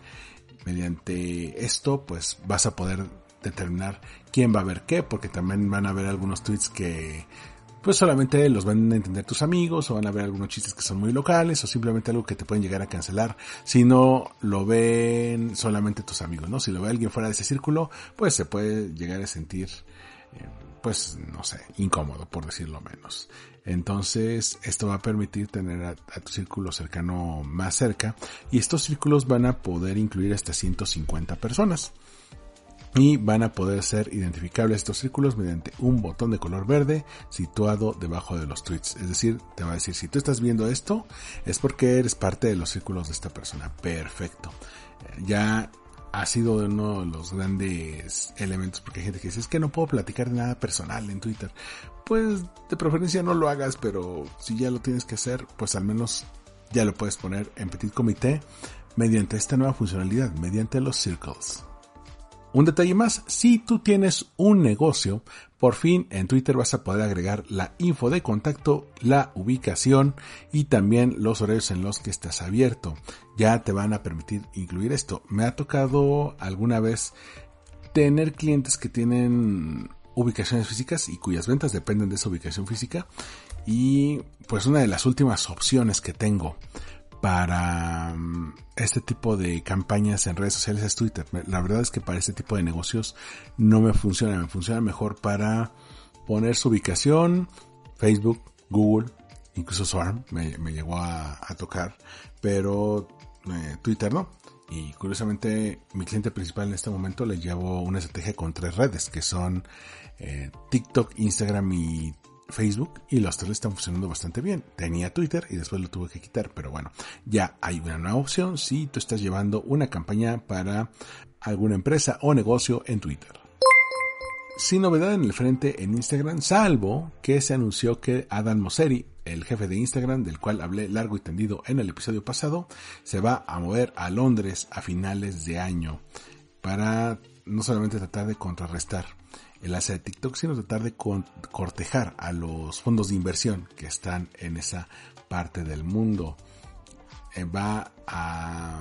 Mediante esto, pues vas a poder determinar quién va a ver qué, porque también van a ver algunos tweets que pues solamente los van a entender tus amigos o van a ver algunos chistes que son muy locales o simplemente algo que te pueden llegar a cancelar si no lo ven solamente tus amigos, ¿no? Si lo ve alguien fuera de ese círculo, pues se puede llegar a sentir, eh, pues, no sé, incómodo, por decirlo menos. Entonces, esto va a permitir tener a, a, tu círculo cercano más cerca y estos círculos van a poder incluir hasta 150 personas y van a poder ser identificables estos círculos mediante un botón de color verde situado debajo de los tweets. Es decir, te va a decir, si tú estás viendo esto, es porque eres parte de los círculos de esta persona. Perfecto. Eh, ya ha sido uno de los grandes elementos, porque hay gente que dice, es que no puedo platicar nada personal en Twitter. Pues de preferencia no lo hagas, pero si ya lo tienes que hacer, pues al menos ya lo puedes poner en Petit Comité mediante esta nueva funcionalidad, mediante los circles. Un detalle más, si tú tienes un negocio, por fin en Twitter vas a poder agregar la info de contacto, la ubicación y también los horarios en los que estás abierto. Ya te van a permitir incluir esto. Me ha tocado alguna vez tener clientes que tienen ubicaciones físicas y cuyas ventas dependen de esa ubicación física. Y pues una de las últimas opciones que tengo para mm, este tipo de campañas en redes sociales es Twitter. La verdad es que para este tipo de negocios no me funciona, me funciona mejor para poner su ubicación, Facebook, Google, incluso Swarm me, llegó a, tocar, pero eh, Twitter no. Y curiosamente mi cliente principal en este momento le llevo una estrategia con tres redes, que son eh, TikTok, Instagram y Facebook y los tres están funcionando bastante bien. Tenía Twitter y después lo tuve que quitar, pero bueno, ya hay una nueva opción si tú estás llevando una campaña para alguna empresa o negocio en Twitter. Sin novedad en el frente en Instagram, salvo que se anunció que Adam Mosseri, el jefe de Instagram, del cual hablé largo y tendido en el episodio pasado, se va a mover a Londres a finales de año para no solamente tratar de contrarrestar el de TikTok, sino tratar de cortejar a los fondos de inversión que están en esa parte del mundo. Eh, va a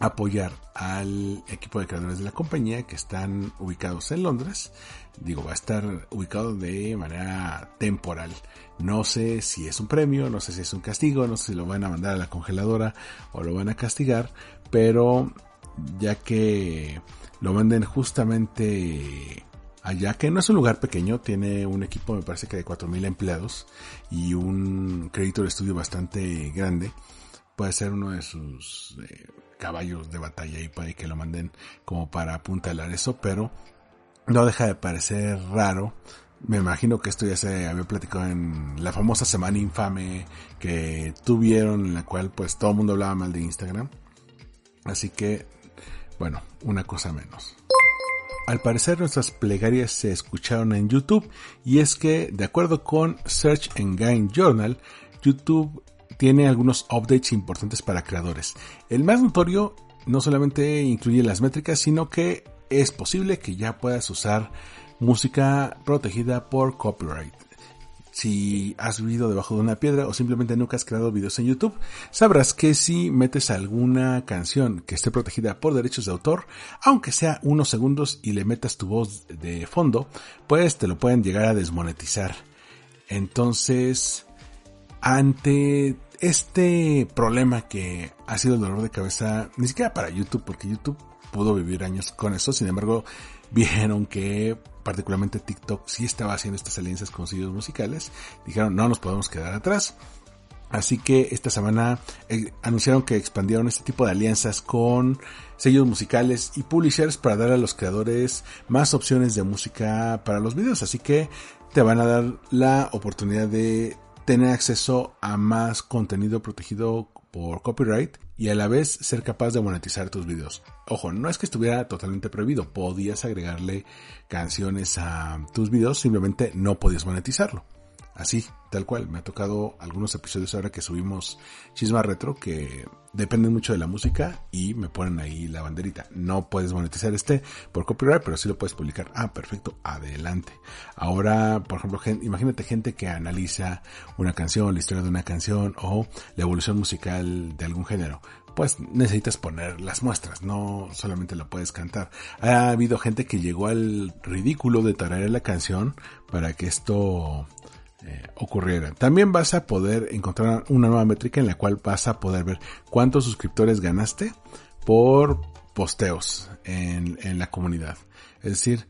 apoyar al equipo de creadores de la compañía que están ubicados en Londres. Digo, va a estar ubicado de manera temporal. No sé si es un premio, no sé si es un castigo, no sé si lo van a mandar a la congeladora o lo van a castigar, pero ya que lo venden justamente allá, que no es un lugar pequeño, tiene un equipo me parece que de 4.000 empleados y un crédito de estudio bastante grande, puede ser uno de sus eh, caballos de batalla y puede que lo manden como para apuntalar eso, pero no deja de parecer raro. Me imagino que esto ya se había platicado en la famosa semana infame que tuvieron en la cual pues todo el mundo hablaba mal de Instagram. Así que, bueno, una cosa menos. Al parecer nuestras plegarias se escucharon en YouTube y es que de acuerdo con Search Engine Journal, YouTube tiene algunos updates importantes para creadores. El más notorio no solamente incluye las métricas, sino que es posible que ya puedas usar música protegida por copyright. Si has vivido debajo de una piedra o simplemente nunca has creado videos en YouTube, sabrás que si metes alguna canción que esté protegida por derechos de autor, aunque sea unos segundos y le metas tu voz de fondo, pues te lo pueden llegar a desmonetizar. Entonces, ante este problema que ha sido el dolor de cabeza, ni siquiera para YouTube, porque YouTube pudo vivir años con eso, sin embargo, vieron que particularmente TikTok sí estaba haciendo estas alianzas con sellos musicales, dijeron no nos podemos quedar atrás. Así que esta semana eh, anunciaron que expandieron este tipo de alianzas con sellos musicales y publishers para dar a los creadores más opciones de música para los videos. Así que te van a dar la oportunidad de tener acceso a más contenido protegido por copyright y a la vez ser capaz de monetizar tus videos. Ojo, no es que estuviera totalmente prohibido, podías agregarle canciones a tus videos, simplemente no podías monetizarlo. Así, tal cual. Me ha tocado algunos episodios ahora que subimos Chisma Retro que dependen mucho de la música y me ponen ahí la banderita. No puedes monetizar este por copyright, pero sí lo puedes publicar. Ah, perfecto, adelante. Ahora, por ejemplo, imagínate gente que analiza una canción, la historia de una canción o la evolución musical de algún género pues necesitas poner las muestras, no solamente la puedes cantar. Ha habido gente que llegó al ridículo de tararear la canción para que esto eh, ocurriera. También vas a poder encontrar una nueva métrica en la cual vas a poder ver cuántos suscriptores ganaste por posteos en, en la comunidad. Es decir,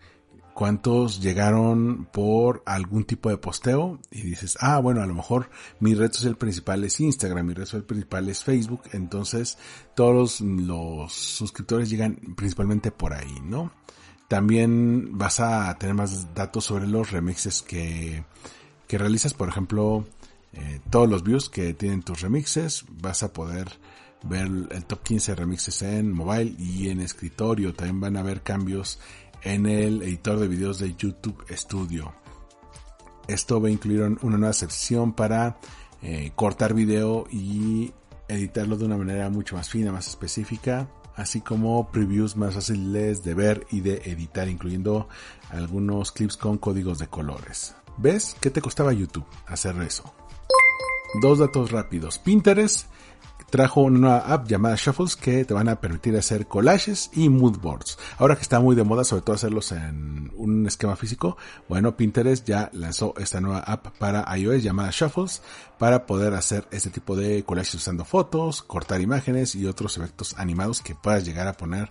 cuántos llegaron por algún tipo de posteo y dices, ah, bueno, a lo mejor mi red social principal es Instagram, mi red social principal es Facebook, entonces todos los suscriptores llegan principalmente por ahí, ¿no? También vas a tener más datos sobre los remixes que que realizas, por ejemplo, eh, todos los views que tienen tus remixes, vas a poder ver el top 15 remixes en mobile y en escritorio. También van a haber cambios en el editor de videos de YouTube Studio. Esto va a incluir una nueva sección para eh, cortar video y editarlo de una manera mucho más fina, más específica, así como previews más fáciles de ver y de editar, incluyendo algunos clips con códigos de colores. ¿Ves? ¿Qué te costaba YouTube hacer eso? Dos datos rápidos. Pinterest trajo una nueva app llamada Shuffles que te van a permitir hacer collages y mood boards. Ahora que está muy de moda, sobre todo hacerlos en un esquema físico, bueno, Pinterest ya lanzó esta nueva app para iOS llamada Shuffles para poder hacer este tipo de collages usando fotos, cortar imágenes y otros efectos animados que puedas llegar a poner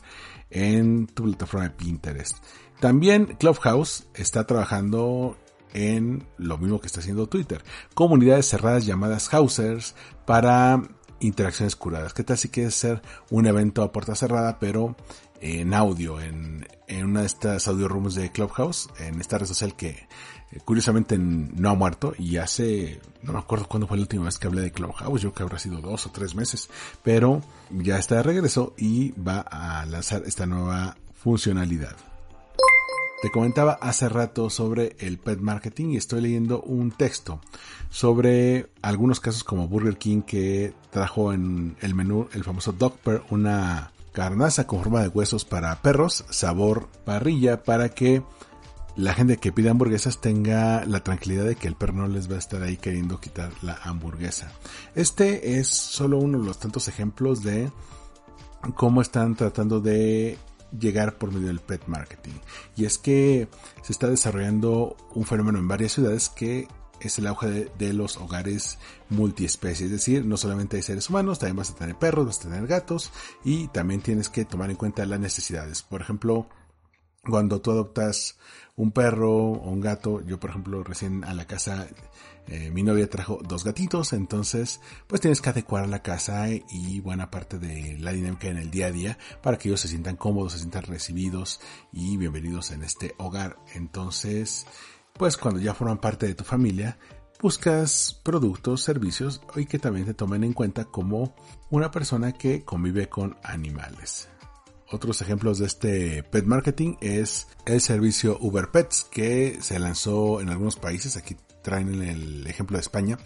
en tu plataforma de Pinterest. También Clubhouse está trabajando en lo mismo que está haciendo Twitter. Comunidades cerradas llamadas Housers para interacciones curadas. ¿Qué tal si quieres hacer un evento a puerta cerrada, pero en audio, en, en una de estas audio rooms de Clubhouse, en esta red social que eh, curiosamente no ha muerto y hace, no me acuerdo cuándo fue la última vez que hablé de Clubhouse, yo creo que habrá sido dos o tres meses, pero ya está de regreso y va a lanzar esta nueva funcionalidad. Te comentaba hace rato sobre el pet marketing y estoy leyendo un texto sobre algunos casos como Burger King que trajo en el menú el famoso Dog una carnaza con forma de huesos para perros, sabor parrilla, para que la gente que pide hamburguesas tenga la tranquilidad de que el perro no les va a estar ahí queriendo quitar la hamburguesa. Este es solo uno de los tantos ejemplos de cómo están tratando de llegar por medio del pet marketing. Y es que se está desarrollando un fenómeno en varias ciudades que es el auge de, los hogares multiespecie. Es decir, no solamente hay seres humanos, también vas a tener perros, vas a tener gatos y también tienes que tomar en cuenta las necesidades. Por ejemplo, cuando tú adoptas un perro o un gato, yo por ejemplo recién a la casa eh, mi novia trajo dos gatitos, entonces pues tienes que adecuar la casa y buena parte de la dinámica en el día a día para que ellos se sientan cómodos, se sientan recibidos y bienvenidos en este hogar. Entonces, pues cuando ya forman parte de tu familia, buscas productos, servicios y que también te tomen en cuenta como una persona que convive con animales. Otros ejemplos de este pet marketing es el servicio Uber Pets que se lanzó en algunos países. Aquí traen el ejemplo de España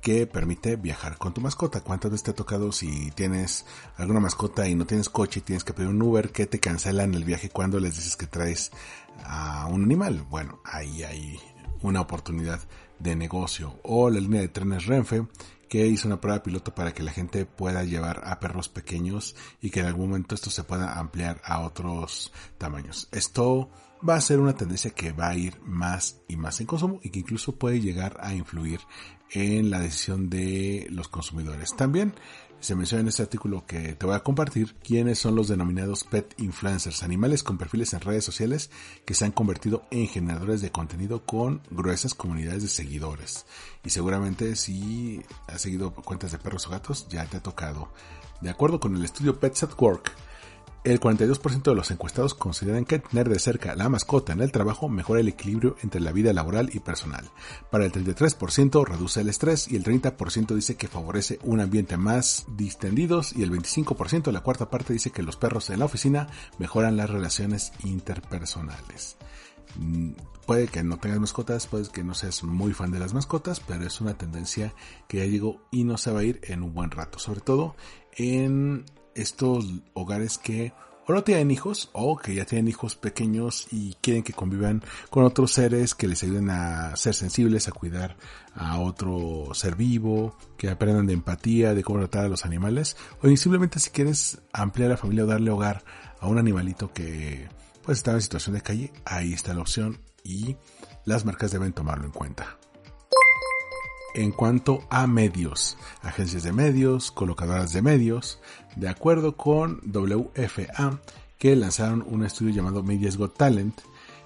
que permite viajar con tu mascota. ¿Cuántas veces te ha tocado si tienes alguna mascota y no tienes coche y tienes que pedir un Uber que te cancelan el viaje cuando les dices que traes a un animal? Bueno, ahí hay una oportunidad de negocio. O la línea de trenes Renfe que hizo una prueba piloto para que la gente pueda llevar a perros pequeños y que en algún momento esto se pueda ampliar a otros tamaños. Esto va a ser una tendencia que va a ir más y más en consumo y que incluso puede llegar a influir en la decisión de los consumidores. También se menciona en este artículo que te voy a compartir quiénes son los denominados pet influencers, animales con perfiles en redes sociales que se han convertido en generadores de contenido con gruesas comunidades de seguidores. Y seguramente si has seguido cuentas de perros o gatos ya te ha tocado. De acuerdo con el estudio Pets at Work, el 42% de los encuestados consideran que tener de cerca la mascota en el trabajo mejora el equilibrio entre la vida laboral y personal. Para el 33% reduce el estrés y el 30% dice que favorece un ambiente más distendidos y el 25% la cuarta parte dice que los perros en la oficina mejoran las relaciones interpersonales. Mm, puede que no tengas mascotas, puede que no seas muy fan de las mascotas, pero es una tendencia que ya llegó y no se va a ir en un buen rato, sobre todo en estos hogares que o no tienen hijos o que ya tienen hijos pequeños y quieren que convivan con otros seres que les ayuden a ser sensibles, a cuidar a otro ser vivo, que aprendan de empatía, de cómo tratar a los animales, o simplemente si quieres ampliar la familia o darle hogar a un animalito que pues está en situación de calle, ahí está la opción y las marcas deben tomarlo en cuenta. En cuanto a medios, agencias de medios, colocadoras de medios, de acuerdo con WFA, que lanzaron un estudio llamado Media's Got Talent,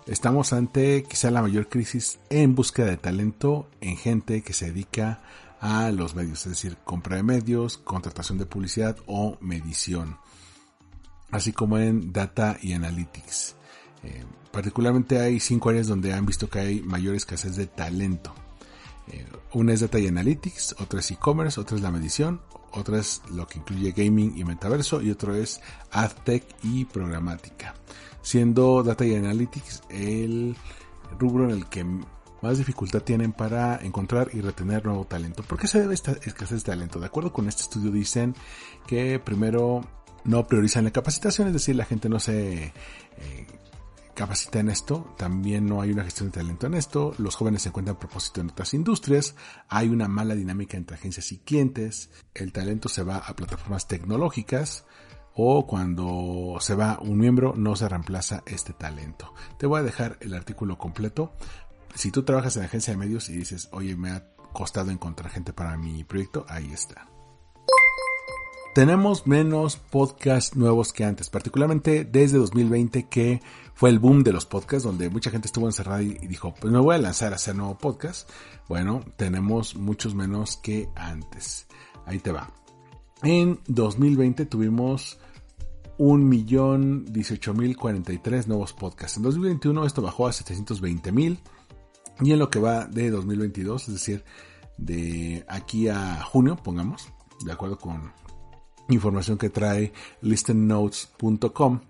estamos ante quizá la mayor crisis en búsqueda de talento en gente que se dedica a los medios, es decir, compra de medios, contratación de publicidad o medición, así como en data y analytics. Eh, particularmente hay cinco áreas donde han visto que hay mayor escasez de talento. Eh, una es Data y Analytics, otra es e-commerce, otra es la medición, otra es lo que incluye gaming y metaverso y otro es AdTech y programática. Siendo Data y Analytics el rubro en el que más dificultad tienen para encontrar y retener nuevo talento. ¿Por qué se debe esta escasez de talento? De acuerdo con este estudio dicen que primero no priorizan la capacitación, es decir, la gente no se eh, capacita en esto, también no hay una gestión de talento en esto, los jóvenes se encuentran a propósito en otras industrias, hay una mala dinámica entre agencias y clientes, el talento se va a plataformas tecnológicas o cuando se va un miembro no se reemplaza este talento. Te voy a dejar el artículo completo. Si tú trabajas en agencia de medios y dices, oye, me ha costado encontrar gente para mi proyecto, ahí está tenemos menos podcasts nuevos que antes, particularmente desde 2020 que fue el boom de los podcasts donde mucha gente estuvo encerrada y dijo, pues me voy a lanzar a hacer nuevo podcast. Bueno, tenemos muchos menos que antes. Ahí te va. En 2020 tuvimos un millón mil nuevos podcasts. En 2021 esto bajó a 720 mil. Y en lo que va de 2022, es decir, de aquí a junio, pongamos, de acuerdo con información que trae listennotes.com,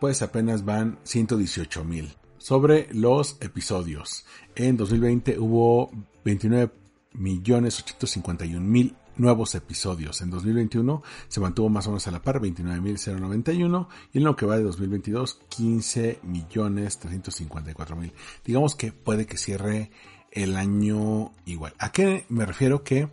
pues apenas van 118 mil. Sobre los episodios, en 2020 hubo 29 millones 851 mil nuevos episodios. En 2021 se mantuvo más o menos a la par, 29.091 y en lo que va de 2022 15 millones 354 mil. Digamos que puede que cierre el año igual. ¿A qué me refiero? Que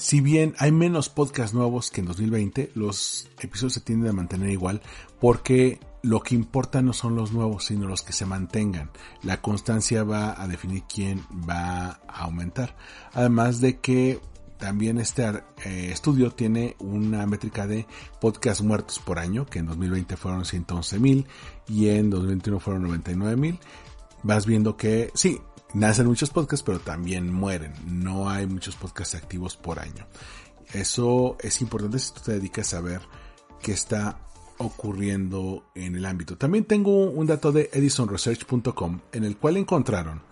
si bien hay menos podcasts nuevos que en 2020, los episodios se tienden a mantener igual porque lo que importa no son los nuevos, sino los que se mantengan. La constancia va a definir quién va a aumentar. Además de que también este eh, estudio tiene una métrica de podcasts muertos por año, que en 2020 fueron 111 mil y en 2021 fueron 99 mil. Vas viendo que sí, nacen muchos podcasts, pero también mueren. No hay muchos podcasts activos por año. Eso es importante si tú te dedicas a ver qué está ocurriendo en el ámbito. También tengo un dato de edisonresearch.com en el cual encontraron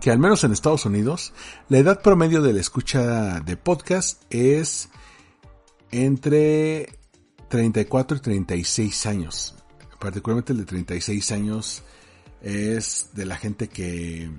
que al menos en Estados Unidos, la edad promedio de la escucha de podcast es entre 34 y 36 años. Particularmente el de 36 años es de la gente que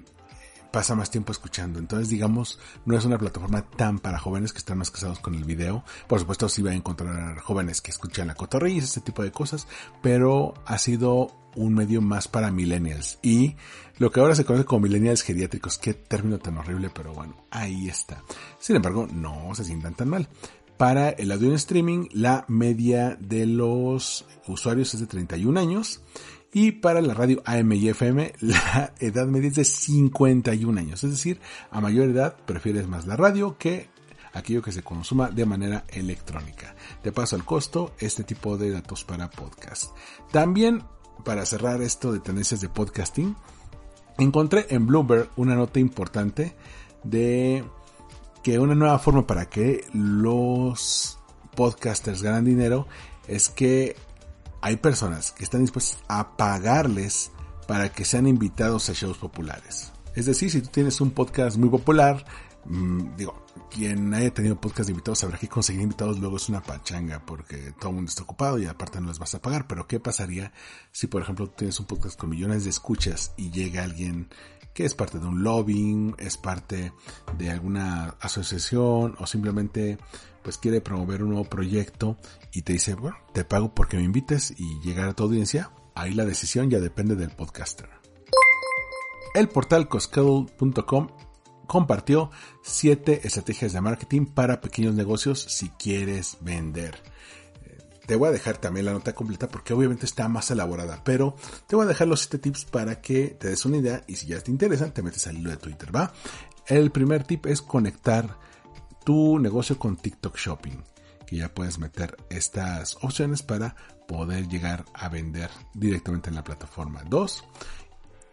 pasa más tiempo escuchando. Entonces, digamos, no es una plataforma tan para jóvenes que están más casados con el video. Por supuesto, sí va a encontrar jóvenes que escuchan la cotorrilla y ese tipo de cosas, pero ha sido un medio más para millennials. Y lo que ahora se conoce como millennials geriátricos, qué término tan horrible, pero bueno, ahí está. Sin embargo, no se sientan tan mal. Para el audio en streaming, la media de los usuarios es de 31 años y para la radio AM y FM, la edad media es de 51 años. Es decir, a mayor edad prefieres más la radio que aquello que se consuma de manera electrónica. Te paso el costo, este tipo de datos para podcast. También, para cerrar esto de tendencias de podcasting, encontré en Bloomberg una nota importante de que una nueva forma para que los podcasters ganan dinero es que hay personas que están dispuestas a pagarles para que sean invitados a shows populares. Es decir, si tú tienes un podcast muy popular, mm, digo, quien haya tenido podcast de invitados sabrá que conseguir invitados luego es una pachanga porque todo el mundo está ocupado y aparte no les vas a pagar. Pero ¿qué pasaría si, por ejemplo, tú tienes un podcast con millones de escuchas y llega alguien que es parte de un lobbying, es parte de alguna asociación o simplemente pues quiere promover un nuevo proyecto y te dice, bueno, te pago porque me invites y llegar a tu audiencia, ahí la decisión ya depende del podcaster. El portal Coscadle.com compartió 7 estrategias de marketing para pequeños negocios si quieres vender. Te voy a dejar también la nota completa porque obviamente está más elaborada, pero te voy a dejar los 7 tips para que te des una idea y si ya te interesan te metes al hilo de Twitter, ¿va? El primer tip es conectar tu negocio con TikTok Shopping, que ya puedes meter estas opciones para poder llegar a vender directamente en la plataforma. 2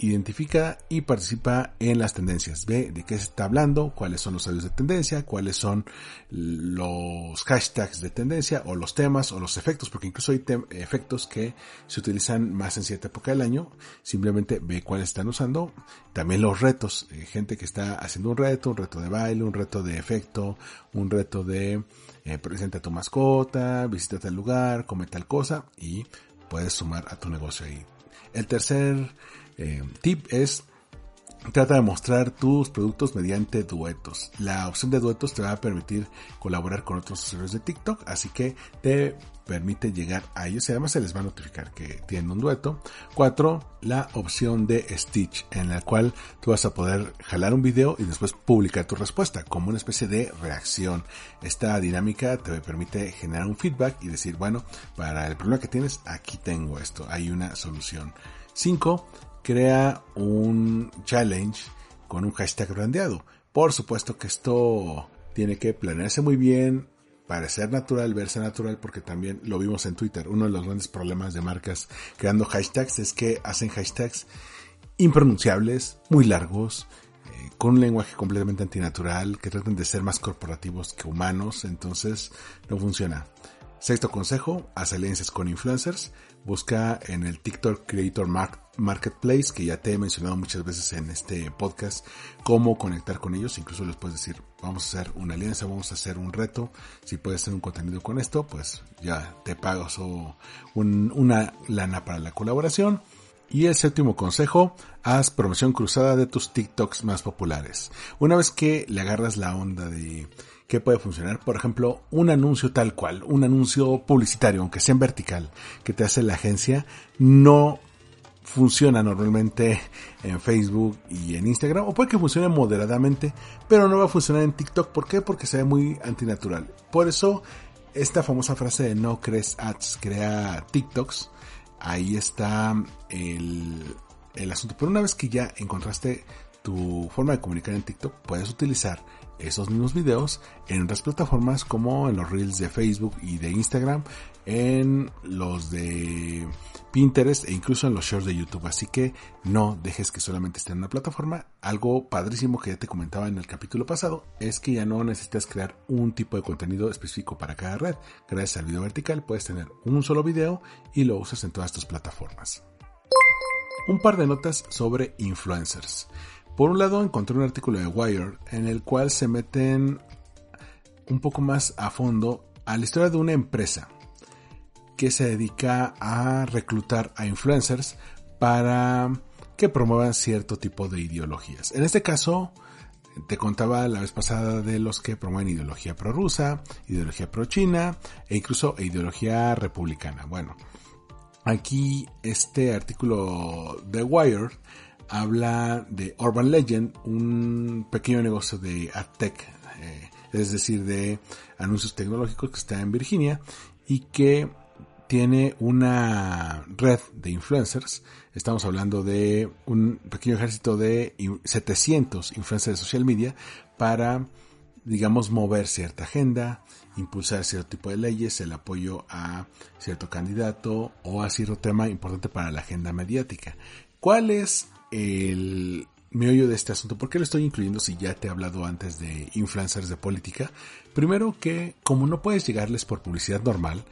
identifica y participa en las tendencias. Ve de qué se está hablando, cuáles son los audios de tendencia, cuáles son los hashtags de tendencia o los temas o los efectos, porque incluso hay efectos que se utilizan más en cierta época del año. Simplemente ve cuáles están usando. También los retos, eh, gente que está haciendo un reto, un reto de baile, un reto de efecto, un reto de eh, presenta tu mascota, visita tal lugar, come tal cosa y puedes sumar a tu negocio ahí. El tercer eh, tip es Trata de mostrar tus productos mediante duetos. La opción de duetos te va a permitir colaborar con otros usuarios de TikTok, así que te permite llegar a ellos y además se les va a notificar que tienen un dueto. 4. La opción de Stitch, en la cual tú vas a poder jalar un video y después publicar tu respuesta como una especie de reacción. Esta dinámica te permite generar un feedback y decir, bueno, para el problema que tienes, aquí tengo esto, hay una solución. 5 crea un challenge con un hashtag brandeado. Por supuesto que esto tiene que planearse muy bien, parecer natural, verse natural, porque también lo vimos en Twitter. Uno de los grandes problemas de marcas creando hashtags es que hacen hashtags impronunciables, muy largos, eh, con un lenguaje completamente antinatural, que tratan de ser más corporativos que humanos, entonces no funciona. Sexto consejo, haz alianzas con influencers. Busca en el TikTok Creator Marketplace, que ya te he mencionado muchas veces en este podcast, cómo conectar con ellos. Incluso les puedes decir, vamos a hacer una alianza, vamos a hacer un reto. Si puedes hacer un contenido con esto, pues ya te pago una lana para la colaboración. Y el séptimo consejo, haz promoción cruzada de tus TikToks más populares. Una vez que le agarras la onda de que puede funcionar. Por ejemplo, un anuncio tal cual, un anuncio publicitario, aunque sea en vertical, que te hace la agencia, no funciona normalmente en Facebook y en Instagram, o puede que funcione moderadamente, pero no va a funcionar en TikTok. ¿Por qué? Porque se ve muy antinatural. Por eso, esta famosa frase de no crees ads, crea TikToks, ahí está el, el asunto. Pero una vez que ya encontraste tu forma de comunicar en TikTok, puedes utilizar esos mismos videos en otras plataformas como en los reels de Facebook y de Instagram, en los de Pinterest e incluso en los shorts de YouTube. Así que no dejes que solamente esté en una plataforma. Algo padrísimo que ya te comentaba en el capítulo pasado es que ya no necesitas crear un tipo de contenido específico para cada red. Gracias al video vertical puedes tener un solo video y lo usas en todas tus plataformas. Un par de notas sobre influencers. Por un lado encontré un artículo de Wired en el cual se meten un poco más a fondo a la historia de una empresa que se dedica a reclutar a influencers para que promuevan cierto tipo de ideologías. En este caso, te contaba la vez pasada de los que promueven ideología pro-rusa, ideología pro-china e incluso ideología republicana. Bueno, aquí este artículo de Wired habla de Urban Legend, un pequeño negocio de AdTech, eh, es decir, de anuncios tecnológicos que está en Virginia y que tiene una red de influencers. Estamos hablando de un pequeño ejército de 700 influencers de social media para, digamos, mover cierta agenda, impulsar cierto tipo de leyes, el apoyo a cierto candidato o a cierto tema importante para la agenda mediática. ¿Cuál es el meollo de este asunto. ¿Por qué lo estoy incluyendo si ya te he hablado antes de influencers de política? Primero que como no puedes llegarles por publicidad normal,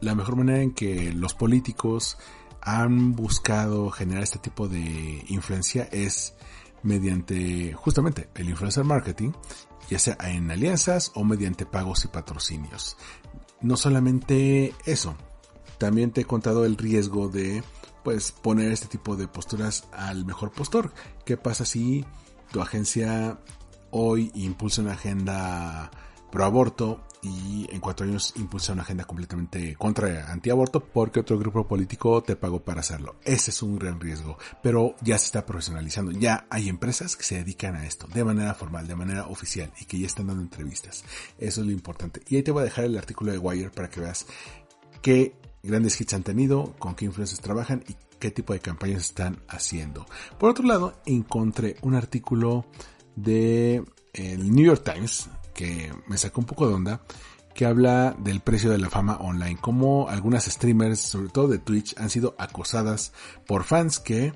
la mejor manera en que los políticos han buscado generar este tipo de influencia es mediante justamente el influencer marketing, ya sea en alianzas o mediante pagos y patrocinios. No solamente eso, también te he contado el riesgo de pues poner este tipo de posturas al mejor postor. ¿Qué pasa si tu agencia hoy impulsa una agenda pro aborto y en cuatro años impulsa una agenda completamente contra antiaborto porque otro grupo político te pagó para hacerlo. Ese es un gran riesgo, pero ya se está profesionalizando. Ya hay empresas que se dedican a esto de manera formal, de manera oficial y que ya están dando entrevistas. Eso es lo importante. Y ahí te voy a dejar el artículo de Wire para que veas qué grandes hits han tenido, con qué influencers trabajan y qué tipo de campañas están haciendo. Por otro lado, encontré un artículo de el New York Times que me sacó un poco de onda que habla del precio de la fama online, como algunas streamers, sobre todo de Twitch, han sido acosadas por fans que,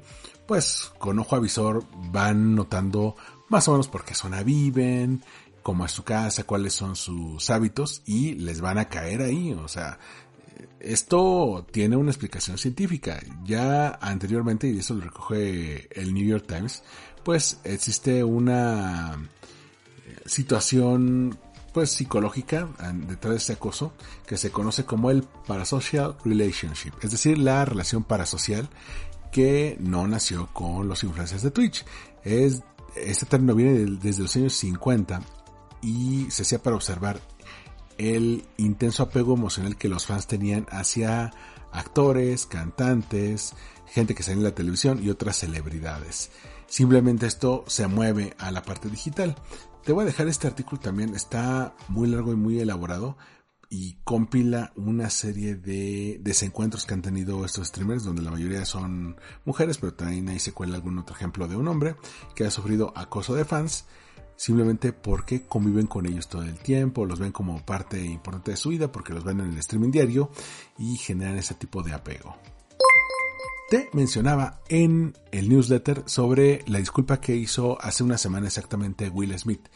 pues, con ojo avisor van notando más o menos por qué zona viven, cómo es su casa, cuáles son sus hábitos y les van a caer ahí, o sea, esto tiene una explicación científica. Ya anteriormente, y eso lo recoge el New York Times, pues existe una situación pues psicológica detrás de este acoso que se conoce como el parasocial relationship, es decir, la relación parasocial que no nació con los influencers de Twitch. Es, este término viene desde los años 50 y se hacía para observar el intenso apego emocional que los fans tenían hacia actores, cantantes, gente que sale en la televisión y otras celebridades. Simplemente esto se mueve a la parte digital. Te voy a dejar este artículo también, está muy largo y muy elaborado y compila una serie de desencuentros que han tenido estos streamers, donde la mayoría son mujeres, pero también ahí se cuela algún otro ejemplo de un hombre que ha sufrido acoso de fans simplemente porque conviven con ellos todo el tiempo, los ven como parte importante de su vida, porque los ven en el streaming diario y generan ese tipo de apego. Te mencionaba en el newsletter sobre la disculpa que hizo hace una semana exactamente Will Smith,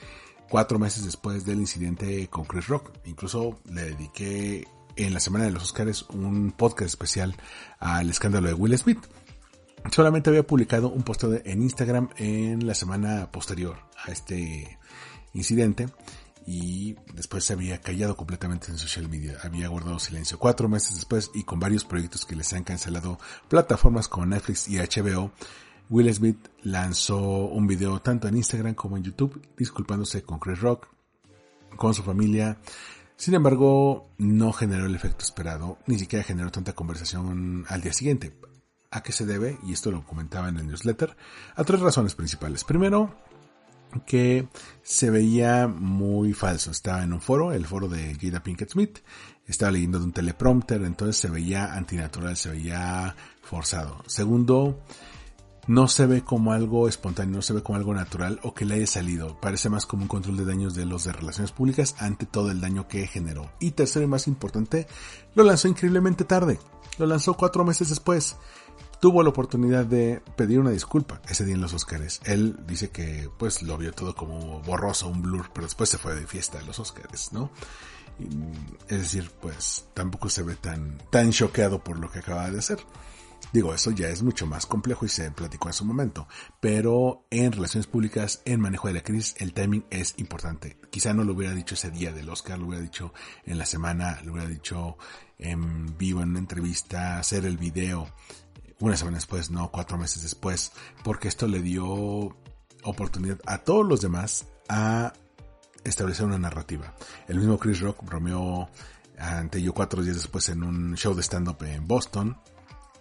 cuatro meses después del incidente con Chris Rock. Incluso le dediqué en la semana de los Oscars un podcast especial al escándalo de Will Smith solamente había publicado un post en Instagram en la semana posterior a este incidente y después se había callado completamente en social media, había guardado silencio. Cuatro meses después y con varios proyectos que les han cancelado plataformas como Netflix y HBO, Will Smith lanzó un video tanto en Instagram como en YouTube disculpándose con Chris Rock, con su familia. Sin embargo, no generó el efecto esperado, ni siquiera generó tanta conversación al día siguiente ¿A qué se debe? Y esto lo comentaba en el newsletter. A tres razones principales. Primero, que se veía muy falso. Estaba en un foro, el foro de Jada Pinkett Smith. Estaba leyendo de un teleprompter, entonces se veía antinatural, se veía forzado. Segundo, no se ve como algo espontáneo, no se ve como algo natural o que le haya salido. Parece más como un control de daños de los de relaciones públicas ante todo el daño que generó. Y tercero y más importante, lo lanzó increíblemente tarde. Lo lanzó cuatro meses después. Tuvo la oportunidad de pedir una disculpa ese día en los Oscars. Él dice que pues lo vio todo como borroso, un blur, pero después se fue de fiesta a los Oscars, ¿no? es decir, pues tampoco se ve tan, tan choqueado por lo que acaba de hacer. Digo, eso ya es mucho más complejo y se platicó en su momento, pero en relaciones públicas, en manejo de la crisis, el timing es importante. Quizá no lo hubiera dicho ese día del Oscar, lo hubiera dicho en la semana, lo hubiera dicho en vivo en una entrevista, hacer el video una semana después, no cuatro meses después, porque esto le dio oportunidad a todos los demás a establecer una narrativa. El mismo Chris Rock bromeó ante yo cuatro días después en un show de stand-up en Boston,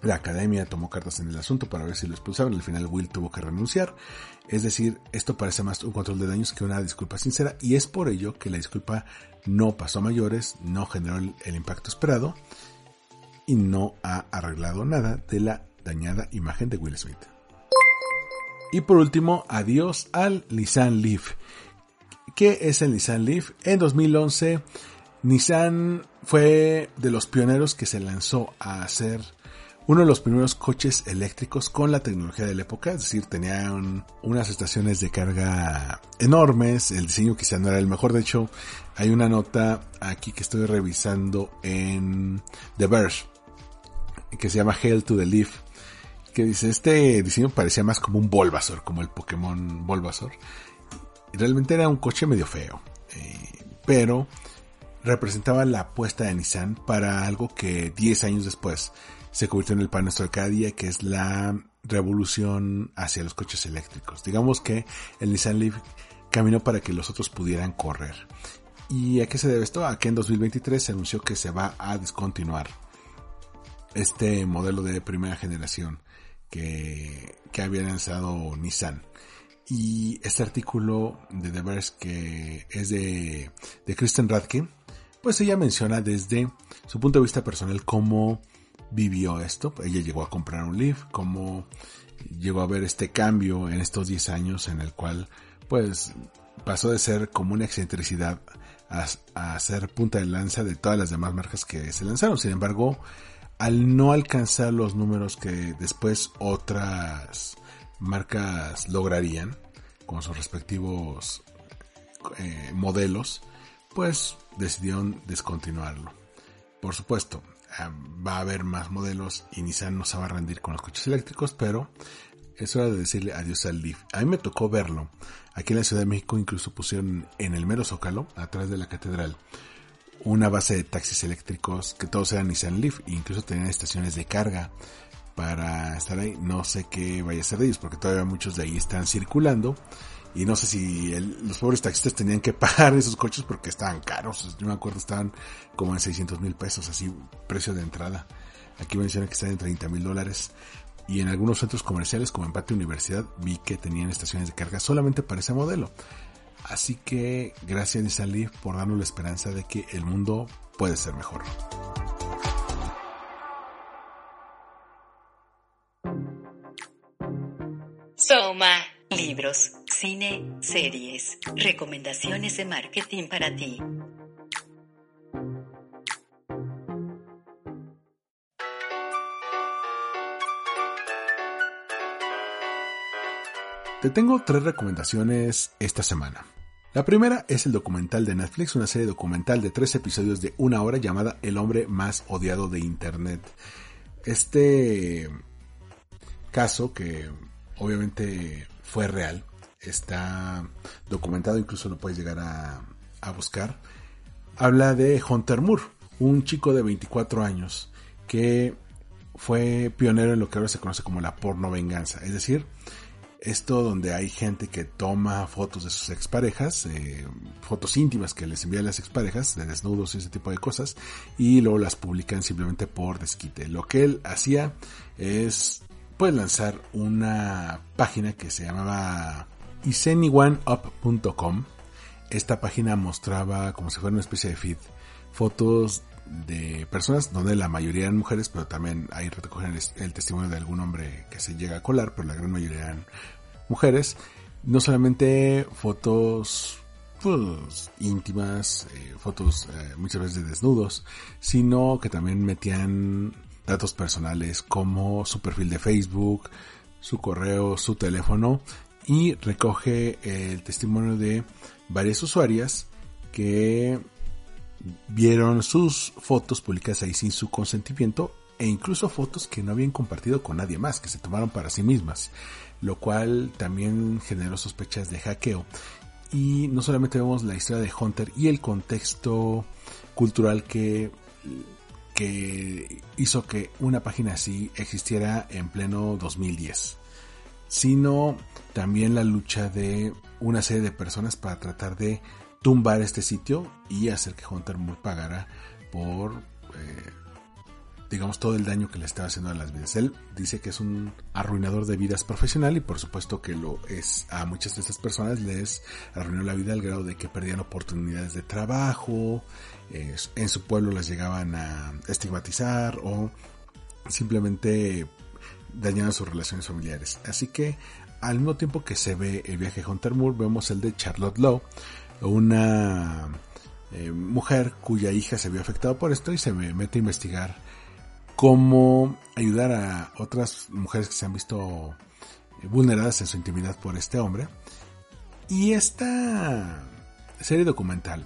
la academia tomó cartas en el asunto para ver si lo expulsaban. Al final Will tuvo que renunciar. Es decir, esto parece más un control de daños que una disculpa sincera y es por ello que la disculpa no pasó a mayores, no generó el, impacto esperado y no ha arreglado nada de la dañada imagen de Will Smith. Y por último, adiós al Nissan Leaf. ¿Qué es el Nissan Leaf? En 2011, Nissan fue de los pioneros que se lanzó a hacer uno de los primeros coches eléctricos con la tecnología de la época, es decir, tenían unas estaciones de carga enormes, el diseño quizá no era el mejor, de hecho hay una nota aquí que estoy revisando en The Verge, que se llama Hail to the Leaf, que dice, este diseño parecía más como un Bulbasaur, como el Pokémon Bulbasaur, y realmente era un coche medio feo, eh, pero representaba la apuesta de Nissan para algo que 10 años después se convirtió en el pan nuestro de cada día, que es la revolución hacia los coches eléctricos. Digamos que el Nissan Leaf caminó para que los otros pudieran correr. ¿Y a qué se debe esto? A que en 2023 se anunció que se va a descontinuar este modelo de primera generación que, que había lanzado Nissan. Y este artículo de The Verge que es de, de Kristen Radke, pues ella menciona desde su punto de vista personal cómo vivió esto. Ella llegó a comprar un Leaf, como llegó a ver este cambio en estos 10 años en el cual pues pasó de ser como una excentricidad a, a, ser punta de lanza de todas las demás marcas que se lanzaron. Sin embargo, al no alcanzar los números que después otras marcas lograrían con sus respectivos eh, modelos, pues decidieron descontinuarlo. Por supuesto, va a haber más modelos y Nissan no se va a rendir con los coches eléctricos, pero es hora de decirle adiós al Leaf. A mí me tocó verlo. Aquí en la Ciudad de México incluso pusieron en el mero zócalo, atrás de la catedral, una base de taxis eléctricos que todos eran Nissan Leaf e incluso tenían estaciones de carga para estar ahí. No sé qué vaya a ser de ellos porque todavía muchos de ahí están circulando y no sé si los pobres taxistas tenían que pagar esos coches porque estaban caros. Yo me acuerdo estaban como en 600 mil pesos, así, precio de entrada. Aquí menciona que están en 30 mil dólares. Y en algunos centros comerciales como Empate Universidad vi que tenían estaciones de carga solamente para ese modelo. Así que gracias Nissan Leaf por darnos la esperanza de que el mundo puede ser mejor. Soma Libros, cine, series, recomendaciones de marketing para ti. Te tengo tres recomendaciones esta semana. La primera es el documental de Netflix, una serie documental de tres episodios de una hora llamada El hombre más odiado de Internet. Este caso que obviamente fue real, está documentado, incluso lo puedes llegar a, buscar. Habla de Hunter Moore, un chico de 24 años que fue pionero en lo que ahora se conoce como la porno venganza. Es decir, Esto donde hay gente que toma fotos de sus exparejas, eh, fotos íntimas que les envían las exparejas, de desnudos y ese tipo de cosas, y luego las publican simplemente por desquite. Lo que él hacía es pues lanzar una página que se llamaba isanyoneup.com. Esta página mostraba como si fuera una especie de feed fotos de personas donde la mayoría eran mujeres, pero también ahí recogen el, testimonio de algún hombre que se llega a colar, pero la gran mayoría eran mujeres. No solamente fotos pues, íntimas, eh, fotos eh, muchas veces de desnudos, sino que también metían datos personales como su perfil de Facebook, su correo, su teléfono y recoge el testimonio de varias usuarias que vieron sus fotos publicadas ahí sin su consentimiento e incluso fotos que no habían compartido con nadie más, que se tomaron para sí mismas, lo cual también generó sospechas de hackeo. Y no solamente vemos la historia de Hunter y el contexto cultural que, que hizo que una página así existiera en pleno 2010, sino también la lucha de una serie de personas para tratar de tumbar este sitio y hacer que Hunter Moore pagara por, eh, digamos, todo el daño que le estaba haciendo a las vidas. Él dice que es un arruinador de vidas profesional y por supuesto que lo es a muchas de estas personas les arruinó la vida al grado de que perdían oportunidades de trabajo, en su pueblo las llegaban a estigmatizar o simplemente dañaban sus relaciones familiares. Así que al mismo tiempo que se ve el viaje de Hunter Moore, vemos el de Charlotte Lowe, una eh, mujer cuya hija se vio afectada por esto y se me mete a investigar cómo ayudar a otras mujeres que se han visto eh, vulneradas en su intimidad por este hombre. Y esta serie documental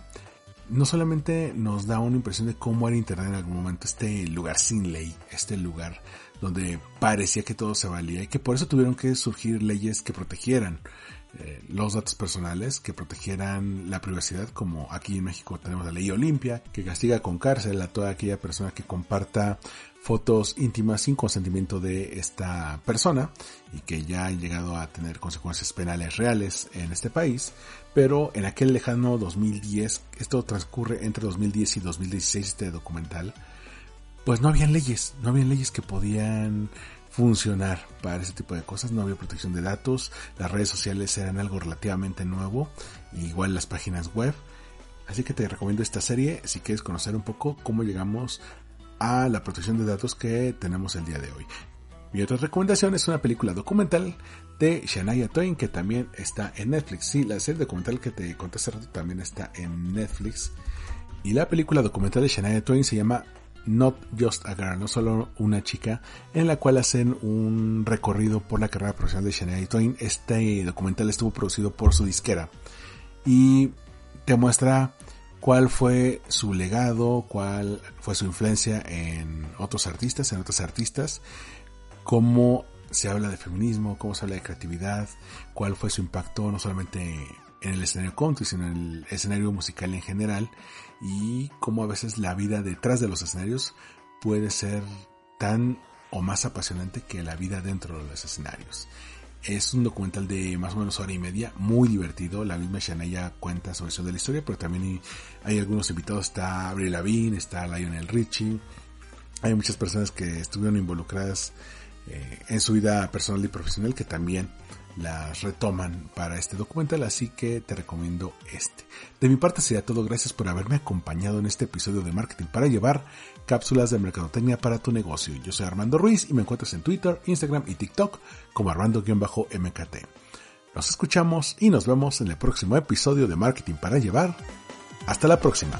no solamente nos da una impresión de cómo era Internet en algún momento, este lugar sin ley, este lugar donde parecía que todo se valía y que por eso tuvieron que surgir leyes que protegieran eh, los datos personales, que protegieran la privacidad, como aquí en México tenemos la ley Olimpia, que castiga con cárcel a toda aquella persona que comparta fotos íntimas sin consentimiento de esta persona y que ya han llegado a tener consecuencias penales reales en este país, pero en aquel lejano 2010, esto transcurre entre 2010 y 2016 este documental, pues no habían leyes, no habían leyes que podían funcionar para ese tipo de cosas. No había protección de datos, las redes sociales eran algo relativamente nuevo, igual las páginas web. Así que te recomiendo esta serie si quieres conocer un poco cómo llegamos a la protección de datos que tenemos el día de hoy. Mi otra recomendación es una película documental de Shania Twain que también está en Netflix. Sí, la serie documental que te conté hace rato también está en Netflix. Y la película documental de Shania Twain se llama Not Just a Girl, no solo una chica, en la cual hacen un recorrido por la carrera profesional de Shania Twain. Este documental estuvo producido por su disquera y te muestra cuál fue su legado, cuál fue su influencia en otros artistas, en otros artistas, cómo se habla de feminismo, cómo se habla de creatividad, cuál fue su impacto no solamente en el escenario country, sino en el escenario musical en general y cómo a veces la vida detrás de los escenarios puede ser tan o más apasionante que la vida dentro de los escenarios. Es un documental de más o menos hora y media, muy divertido. La misma Shania cuenta sobre eso de la historia, pero también hay algunos invitados. Está Avril Lavigne, está Lionel Richie. Hay muchas personas que estuvieron involucradas eh, en su vida personal y profesional que también las retoman para este documental, así que te recomiendo este. De mi parte sería todo, gracias por haberme acompañado en este episodio de Marketing para llevar cápsulas de mercadotecnia para tu negocio. Yo soy Armando Ruiz y me encuentras en Twitter, Instagram y TikTok como Armando-MKT. Nos escuchamos y nos vemos en el próximo episodio de Marketing para llevar. Hasta la próxima.